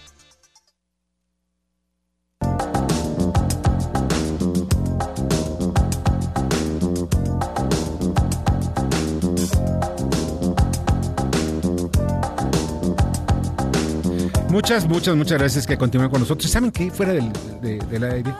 Muchas, muchas, muchas gracias que continúan con nosotros. ¿Saben qué? Fuera del, de, del aire,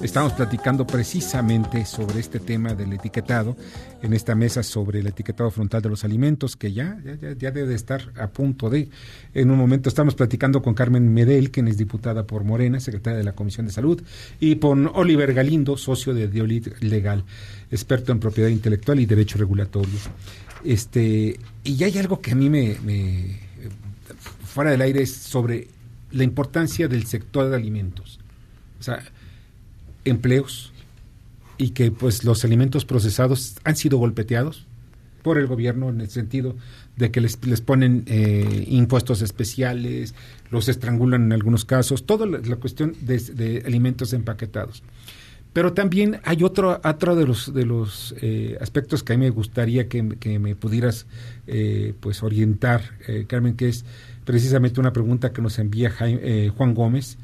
estamos platicando precisamente sobre este tema del etiquetado en esta mesa sobre el etiquetado frontal de los alimentos, que ya, ya, ya, debe de estar a punto de. En un momento estamos platicando con Carmen Medel, quien es diputada por Morena, secretaria de la Comisión de Salud, y con Oliver Galindo, socio de Diolit Legal, experto en propiedad intelectual y derecho regulatorio. Este, y hay algo que a mí me, me fuera del aire es sobre la importancia del sector de alimentos. O sea, empleos y que pues los alimentos procesados han sido golpeteados por el gobierno en el sentido de que les, les ponen eh, impuestos especiales, los estrangulan en algunos casos, toda la, cuestión de, alimentos empaquetados. Pero también hay otro, de los, de los eh, aspectos que a mí me gustaría que, me pudieras eh, pues orientar, Carmen, que es precisamente una pregunta que nos envía Jaime, eh, Juan Gómez,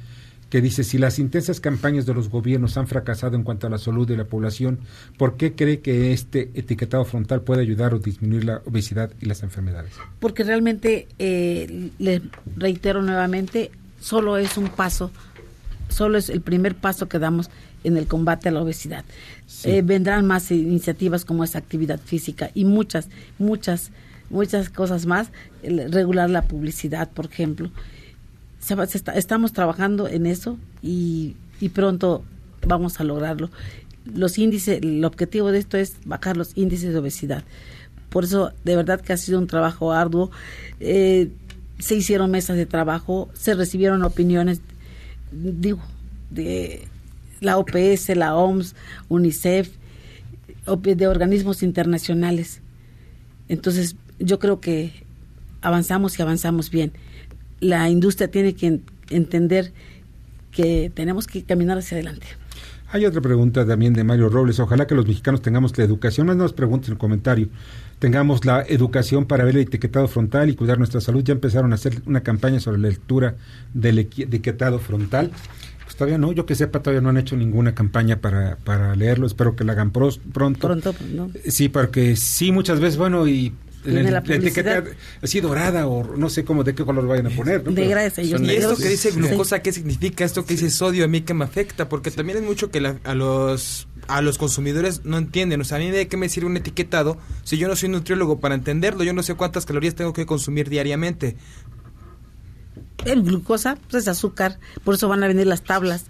que dice, si las intensas campañas de los gobiernos han fracasado en cuanto a la salud de la población, ¿por qué cree que este etiquetado frontal puede ayudar o disminuir la obesidad y las enfermedades? Porque realmente, eh, le reitero nuevamente, solo es un paso, solo es el primer paso que damos en el combate a la obesidad. Sí. Eh, vendrán más iniciativas como esa actividad física y muchas, muchas muchas cosas más, regular la publicidad, por ejemplo. Se, se está, estamos trabajando en eso y y pronto vamos a lograrlo. Los índices, el objetivo de esto es bajar los índices de obesidad. Por eso, de verdad que ha sido un trabajo arduo. Eh, se hicieron mesas de trabajo, se recibieron opiniones, digo, de la OPS, la OMS, UNICEF, de organismos internacionales. Entonces, yo creo que avanzamos y avanzamos bien. La industria tiene que en- entender que tenemos que caminar hacia adelante. Hay otra pregunta también de Mario Robles. Ojalá que los mexicanos tengamos la educación, no nos pregunten en el comentario, tengamos la educación para ver el etiquetado frontal y cuidar nuestra salud. Ya empezaron a hacer una campaña sobre la lectura del etiquetado frontal. Todavía no, yo que sepa, todavía no han hecho ninguna campaña para, para leerlo. Espero que la hagan pros- pronto. Pronto, ¿no? Sí, porque sí, muchas veces, bueno, y Viene la etiqueta así dorada o no sé cómo de qué color vayan a poner. ¿no? Gracias, ellos Y esto que dice Sí. glucosa, ¿qué significa? Esto que dice sodio, a mí que me afecta, porque también es mucho que la- a los a los consumidores no entienden. O sea, a mí de qué me sirve un etiquetado si yo no soy nutriólogo para entenderlo, yo no sé cuántas calorías tengo que consumir diariamente. El glucosa pues, es azúcar, por eso van a venir las tablas.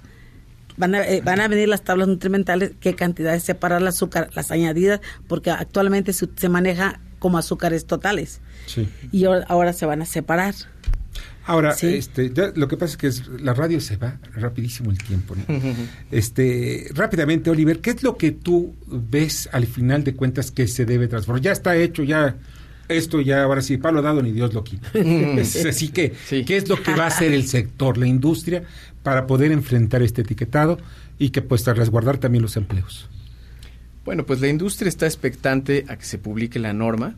Van a, eh, van a venir las tablas nutrimentales, qué cantidades separar el azúcar, las añadidas, porque actualmente se, se maneja como azúcares totales Sí. y ahora, ahora se van a separar. Ahora, Sí. este, ya lo que pasa es que es- la radio se va rapidísimo el tiempo. ¿no? este, rápidamente, Oliver, ¿qué es lo que tú ves al final de cuentas que se debe transformar? Ya está hecho, ya esto ya ahora sí, palo dado ni Dios lo quita. Es- así que, ¿qué es lo que va a hacer el sector, la industria, para poder enfrentar este etiquetado y que pues resguardar también los empleos? Bueno, pues la industria está expectante a que se publique la norma,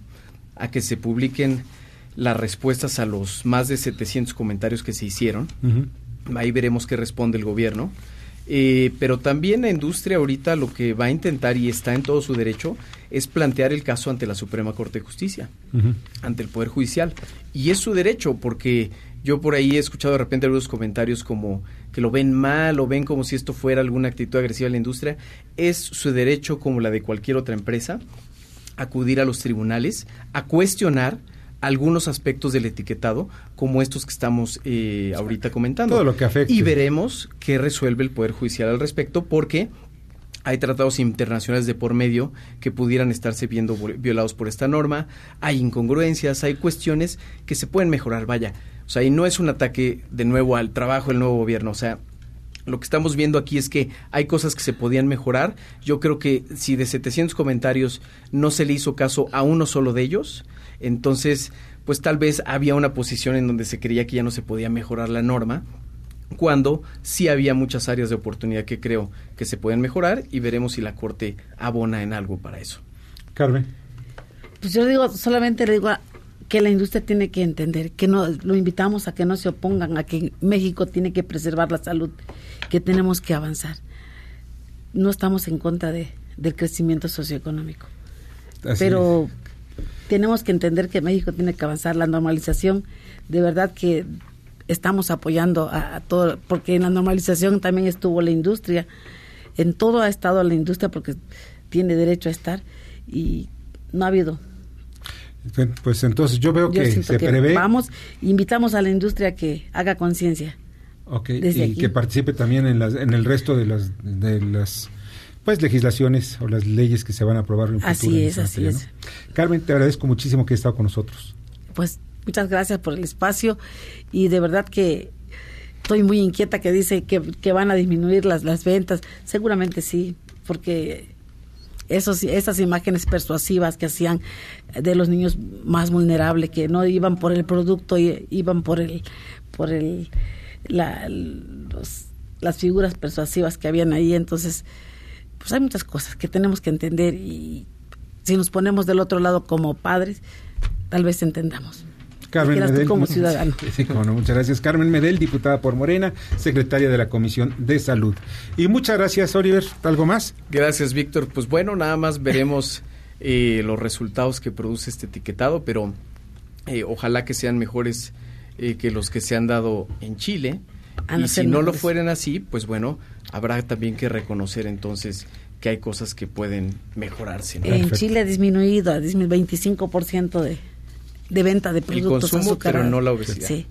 a que se publiquen las respuestas a los más de 700 comentarios que se hicieron. Ahí veremos qué responde el gobierno. Eh, pero también la industria ahorita lo que va a intentar y está en todo su derecho es plantear el caso ante la Suprema Corte de Justicia, ante el Poder Judicial. Y es su derecho porque yo por ahí he escuchado de repente algunos comentarios como que lo ven mal o ven como si esto fuera alguna actitud agresiva de la industria. Es su derecho como la de cualquier otra empresa acudir a los tribunales a cuestionar algunos aspectos del etiquetado como estos que estamos eh, ahorita comentando. Todo lo que afecte. Y veremos qué resuelve el Poder Judicial al respecto porque hay tratados internacionales de por medio que pudieran estarse viendo violados por esta norma, hay incongruencias, hay cuestiones que se pueden mejorar, vaya. O sea, y no es un ataque de nuevo al trabajo del nuevo gobierno, o sea, lo que estamos viendo aquí es que hay cosas que se podían mejorar. Yo creo que si de 700 comentarios no se le hizo caso a uno solo de ellos, entonces pues tal vez había una posición en donde se creía que ya no se podía mejorar la norma, cuando sí había muchas áreas de oportunidad que creo que se pueden mejorar y veremos si la Corte abona en algo para eso. Carmen. Pues yo digo, solamente le digo a- que la industria tiene que entender, que no lo invitamos a que no se opongan, a que México tiene que preservar la salud, que tenemos que avanzar. No estamos en contra de, del crecimiento socioeconómico, Así pero tenemos que entender que México tiene que avanzar la normalización. De verdad que estamos apoyando a, a todo, porque en la normalización también estuvo la industria, en todo ha estado la industria porque tiene derecho a estar y no ha habido Pues entonces yo veo yo que se que prevé vamos, invitamos a la industria a que haga conciencia. Ok, y aquí. que participe también en, las, en el resto de las de las pues legislaciones o las leyes que se van a aprobar en Así futuro es, así materia, es. ¿no? Carmen, te agradezco muchísimo que hayas estado con nosotros. Pues muchas gracias por el espacio y de verdad que estoy muy inquieta que dice que, que van a disminuir las, las ventas. Seguramente sí, porque esos, esas imágenes persuasivas que hacían de los niños más vulnerables, que no iban por el producto, iban por el, por el, la, los- las figuras persuasivas que habían ahí. Entonces, pues hay muchas cosas que tenemos que entender y si nos ponemos del otro lado como padres, tal vez entendamos. Carmen Medel. como ciudadano. Sí, cómo no, muchas gracias. Carmen Medel, diputada por Morena, secretaria de la Comisión de Salud. Y muchas gracias, Oliver. ¿Algo más? Gracias, Víctor. Pues bueno, nada más veremos eh, los resultados que produce este etiquetado, pero eh, ojalá que sean mejores eh, que los que se han dado en Chile. Y si no lo fueran así, pues bueno, habrá también que reconocer entonces que hay cosas que pueden mejorarse. ¿no? En Chile ha disminuido, ha disminuido 25% de, de venta de El productos consumo, azucarados. pero no la obesidad. Sí,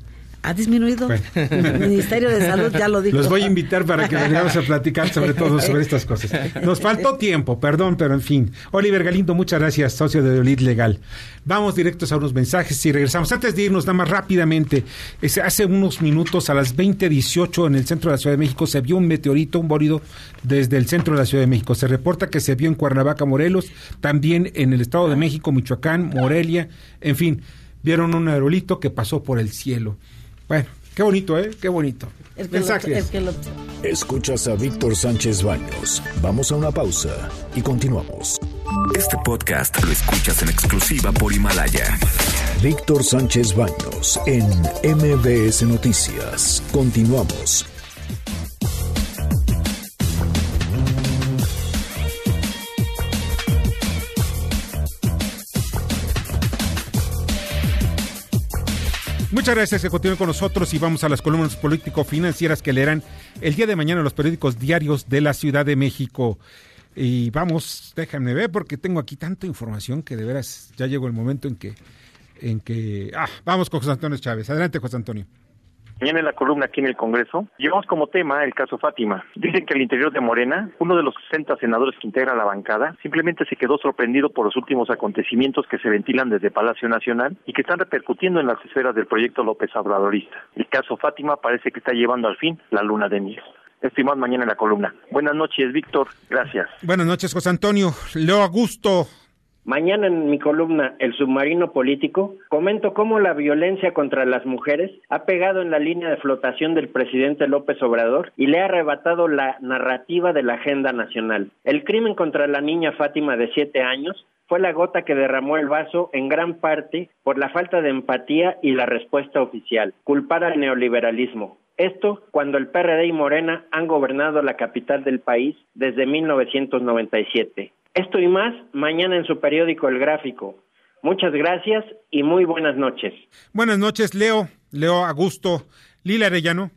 Ha disminuido. El Ministerio de Salud ya lo dijo. Los voy a invitar para que vengamos a platicar sobre todo sobre estas cosas. Nos faltó tiempo, perdón, pero en fin. Oliver Galindo, muchas gracias, socio de Olit Legal. Vamos directos a unos mensajes y regresamos. Antes de irnos, nada más rápidamente, es- hace unos minutos, a las 20.18 en el centro de la Ciudad de México, se vio un meteorito, un bólido, desde el centro de la Ciudad de México. Se reporta que se vio en Cuernavaca, Morelos, también en el Estado de México, Michoacán, Morelia, en fin, vieron un aerolito que pasó por el cielo. Bueno, qué bonito, ¿eh? Qué bonito. El que lo- que lo- Escuchas a Víctor Sánchez Baños. Vamos a una pausa y continuamos. Este podcast lo escuchas en exclusiva por Himalaya. Víctor Sánchez Baños en MBS Noticias. Continuamos. Muchas gracias que continúen con nosotros y vamos a las columnas político-financieras que leerán el día de mañana los periódicos diarios de la Ciudad de México. Y vamos, déjame ver porque tengo aquí tanta información que de veras ya llegó el momento en que, en que, ah, vamos con José Antonio Chávez. Adelante, José Antonio. Mañana en la columna aquí en el Congreso, llevamos como tema el caso Fátima. Dicen que al interior de Morena, uno de los 60 senadores que integra la bancada, simplemente se quedó sorprendido por los últimos acontecimientos que se ventilan desde Palacio Nacional y que están repercutiendo en las esferas del proyecto López Obradorista. El caso Fátima parece que está llevando al fin la luna de miel. Más mañana en la columna. Buenas noches, Víctor. Gracias. Buenas noches, José Antonio. Leo Augusto. Mañana en mi columna El submarino político comento cómo la violencia contra las mujeres ha pegado en la línea de flotación del presidente López Obrador y le ha arrebatado la narrativa de la agenda nacional. El crimen contra la niña Fátima de siete años fue la gota que derramó el vaso en gran parte por la falta de empatía y la respuesta oficial. Culpar al neoliberalismo. Esto cuando el PRD y Morena han gobernado la capital del país desde 1997. Esto y más mañana en su periódico El Gráfico. Muchas gracias y muy buenas noches. Buenas noches, Leo. Leo Augusto. Lila Arellano.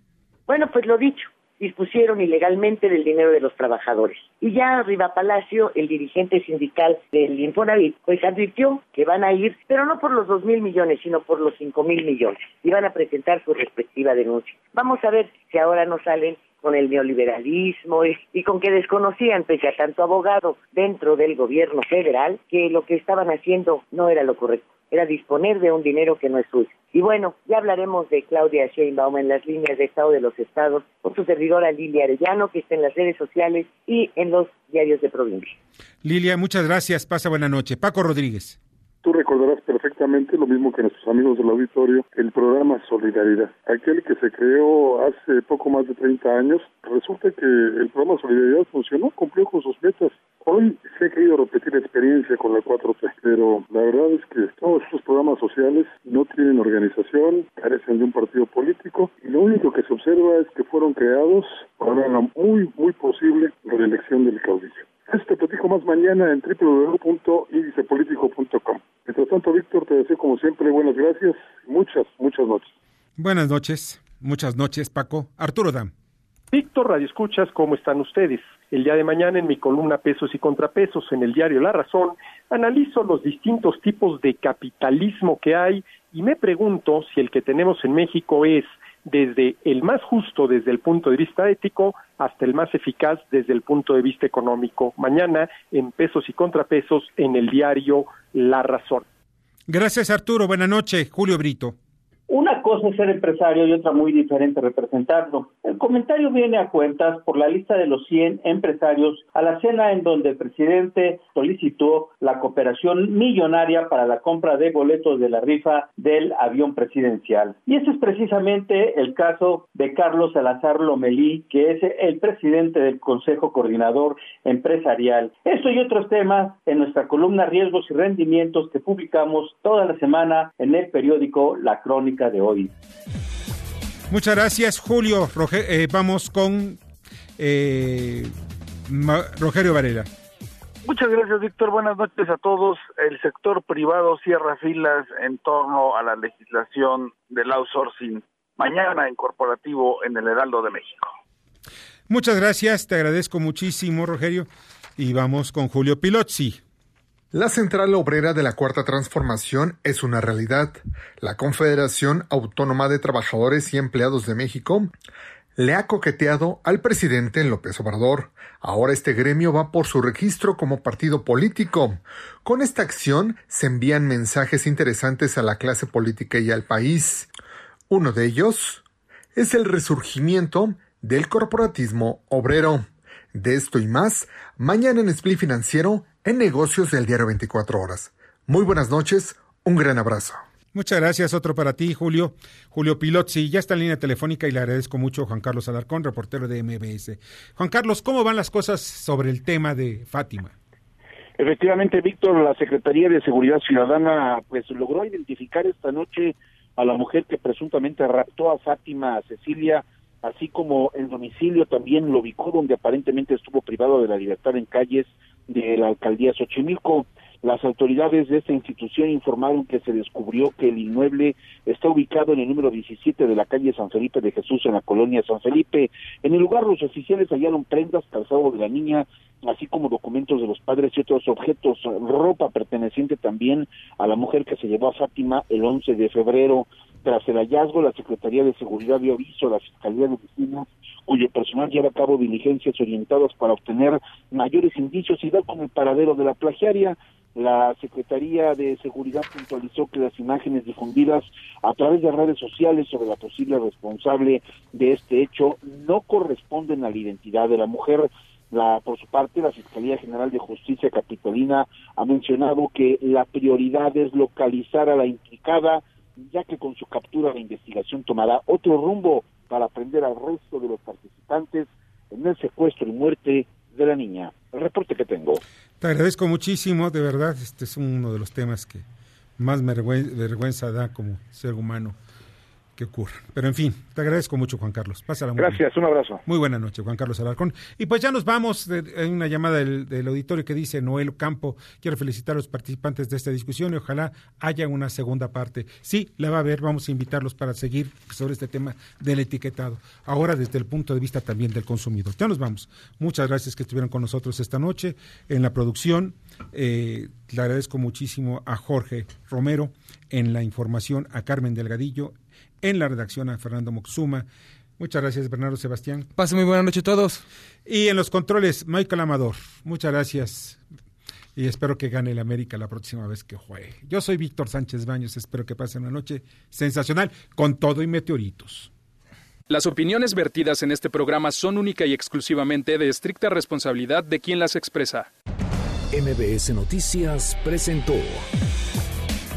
Bueno, pues lo dicho, dispusieron ilegalmente del dinero de los trabajadores. Y ya arriba Palacio, el dirigente sindical del Infonavit, pues advirtió que van a ir, pero no por los dos mil millones, sino por los cinco mil millones. Y van a presentar su respectiva denuncia. Vamos a ver si ahora no salen con el neoliberalismo y, y con que desconocían, pese a tanto abogado dentro del gobierno federal, que lo que estaban haciendo no era lo correcto, era disponer de un dinero que no es suyo. Y bueno, ya hablaremos de Claudia Sheinbaum en las líneas de Estado de los Estados, con su servidora Lilia Arellano, que está en las redes sociales y en los diarios de provincia. Lilia, muchas gracias. Pasa buena noche. Paco Rodríguez. Tú recordarás perfectamente lo mismo que nuestros amigos del auditorio, el programa Solidaridad, aquel que se creó hace poco más de 30 años. Resulta que el programa Solidaridad funcionó, cumplió con sus metas. Hoy se ha querido repetir la experiencia con la 4T, pero la verdad es que todos estos programas sociales no tienen organización, carecen de un partido político y lo único que se observa es que fueron creados para una muy, muy posible reelección del caudillo. Esto te platico más mañana en www.indicepolitico.com. Mientras tanto, Víctor, te deseo como siempre buenas gracias y muchas, muchas noches. Buenas noches. Muchas noches, Paco. Arturo Dam. Víctor Radio Escuchas, ¿cómo están ustedes? El día de mañana en mi columna Pesos y Contrapesos en el diario La Razón, analizo los distintos tipos de capitalismo que hay y me pregunto si el que tenemos en México es desde el más justo desde el punto de vista ético hasta el más eficaz desde el punto de vista económico. Mañana en Pesos y Contrapesos en el diario La Razón. Gracias, Arturo. Buenas noches. Julio Brito. Una cosa es ser empresario y otra muy diferente representarlo. El comentario viene a cuentas por la lista de los 100 empresarios a la cena en donde el presidente solicitó la cooperación millonaria para la compra de boletos de la rifa del avión presidencial. Y ese es precisamente el caso de Carlos Salazar Lomelí, que es el presidente del Consejo Coordinador Empresarial. Esto y otros temas en nuestra columna Riesgos y Rendimientos que publicamos toda la semana en el periódico La Crónica de hoy. Muchas gracias, Julio. Eh, vamos con eh, Rogelio Varela. Muchas gracias, Víctor. Buenas noches a todos. El sector privado cierra filas en torno a la legislación del outsourcing mañana en corporativo en el Heraldo de México. Muchas gracias. Te agradezco muchísimo, Rogelio. Y vamos con Julio Pilozzi. La Central Obrera de la Cuarta Transformación es una realidad. La Confederación Autónoma de Trabajadores y Empleados de México le ha coqueteado al presidente López Obrador. Ahora este gremio va por su registro como partido político. Con esta acción se envían mensajes interesantes a la clase política y al país. Uno de ellos es el resurgimiento del corporatismo obrero. De esto y más, mañana en Split Financiero, en negocios del diario 24 horas. Muy buenas noches, un gran abrazo. Muchas gracias, otro para ti, Julio. Julio Pilotzi, ya está en línea telefónica y le agradezco mucho a Juan Carlos Alarcón, reportero de MBS. Juan Carlos, ¿cómo van las cosas sobre el tema de Fátima? Efectivamente, Víctor, la Secretaría de Seguridad Ciudadana pues logró identificar esta noche a la mujer que presuntamente raptó a Fátima Cecilia, así como el domicilio también lo ubicó donde aparentemente estuvo privado de la libertad en calles de la alcaldía Xochimilco. Las autoridades de esta institución informaron que se descubrió que el inmueble está ubicado en el número 17 de la calle San Felipe de Jesús en la colonia San Felipe. En el lugar los oficiales hallaron prendas, calzado de la niña, así como documentos de los padres y otros objetos, ropa perteneciente también a la mujer que se llevó a Fátima el 11 de febrero. Tras el hallazgo, la Secretaría de Seguridad dio aviso a la Fiscalía de Oficinas, cuyo personal lleva a cabo diligencias orientadas para obtener mayores indicios y dar con el paradero de la plagiaria. La Secretaría de Seguridad puntualizó que las imágenes difundidas a través de redes sociales sobre la posible responsable de este hecho no corresponden a la identidad de la mujer. La, por su parte, la Fiscalía General de Justicia Capitolina ha mencionado que la prioridad es localizar a la implicada, ya que con su captura la investigación tomará otro rumbo para aprender al resto de los participantes en el secuestro y muerte de la niña. El reporte que tengo. Te agradezco muchísimo, de verdad, este es uno de los temas que más vergüenza da como ser humano que ocurra. Pero en fin, te agradezco mucho, Juan Carlos. Pásala muy Gracias, un abrazo. Muy buena noche, Juan Carlos Alarcón. Y pues ya nos vamos. Hay una llamada del, del, auditorio que dice Noel Campo. Quiero felicitar a los participantes de esta discusión y ojalá haya una segunda parte. Sí, la va a haber. Vamos a invitarlos para seguir sobre este tema del etiquetado. Ahora desde el punto de vista también del consumidor. Ya nos vamos. Muchas gracias que estuvieron con nosotros esta noche en la producción. Eh, le agradezco muchísimo a Jorge Romero en la información, a Carmen Delgadillo en la redacción a Fernando Moxuma. Muchas gracias, Bernardo Sebastián. Pase muy buena noche a todos. Y en los controles, Michael Amador. Muchas gracias. Y espero que gane el América la próxima vez que juegue. Yo soy Víctor Sánchez Baños. Espero que pasen una noche sensacional con todo y meteoritos. Las opiniones vertidas en este programa son única y exclusivamente de estricta responsabilidad de quien las expresa. MBS Noticias presentó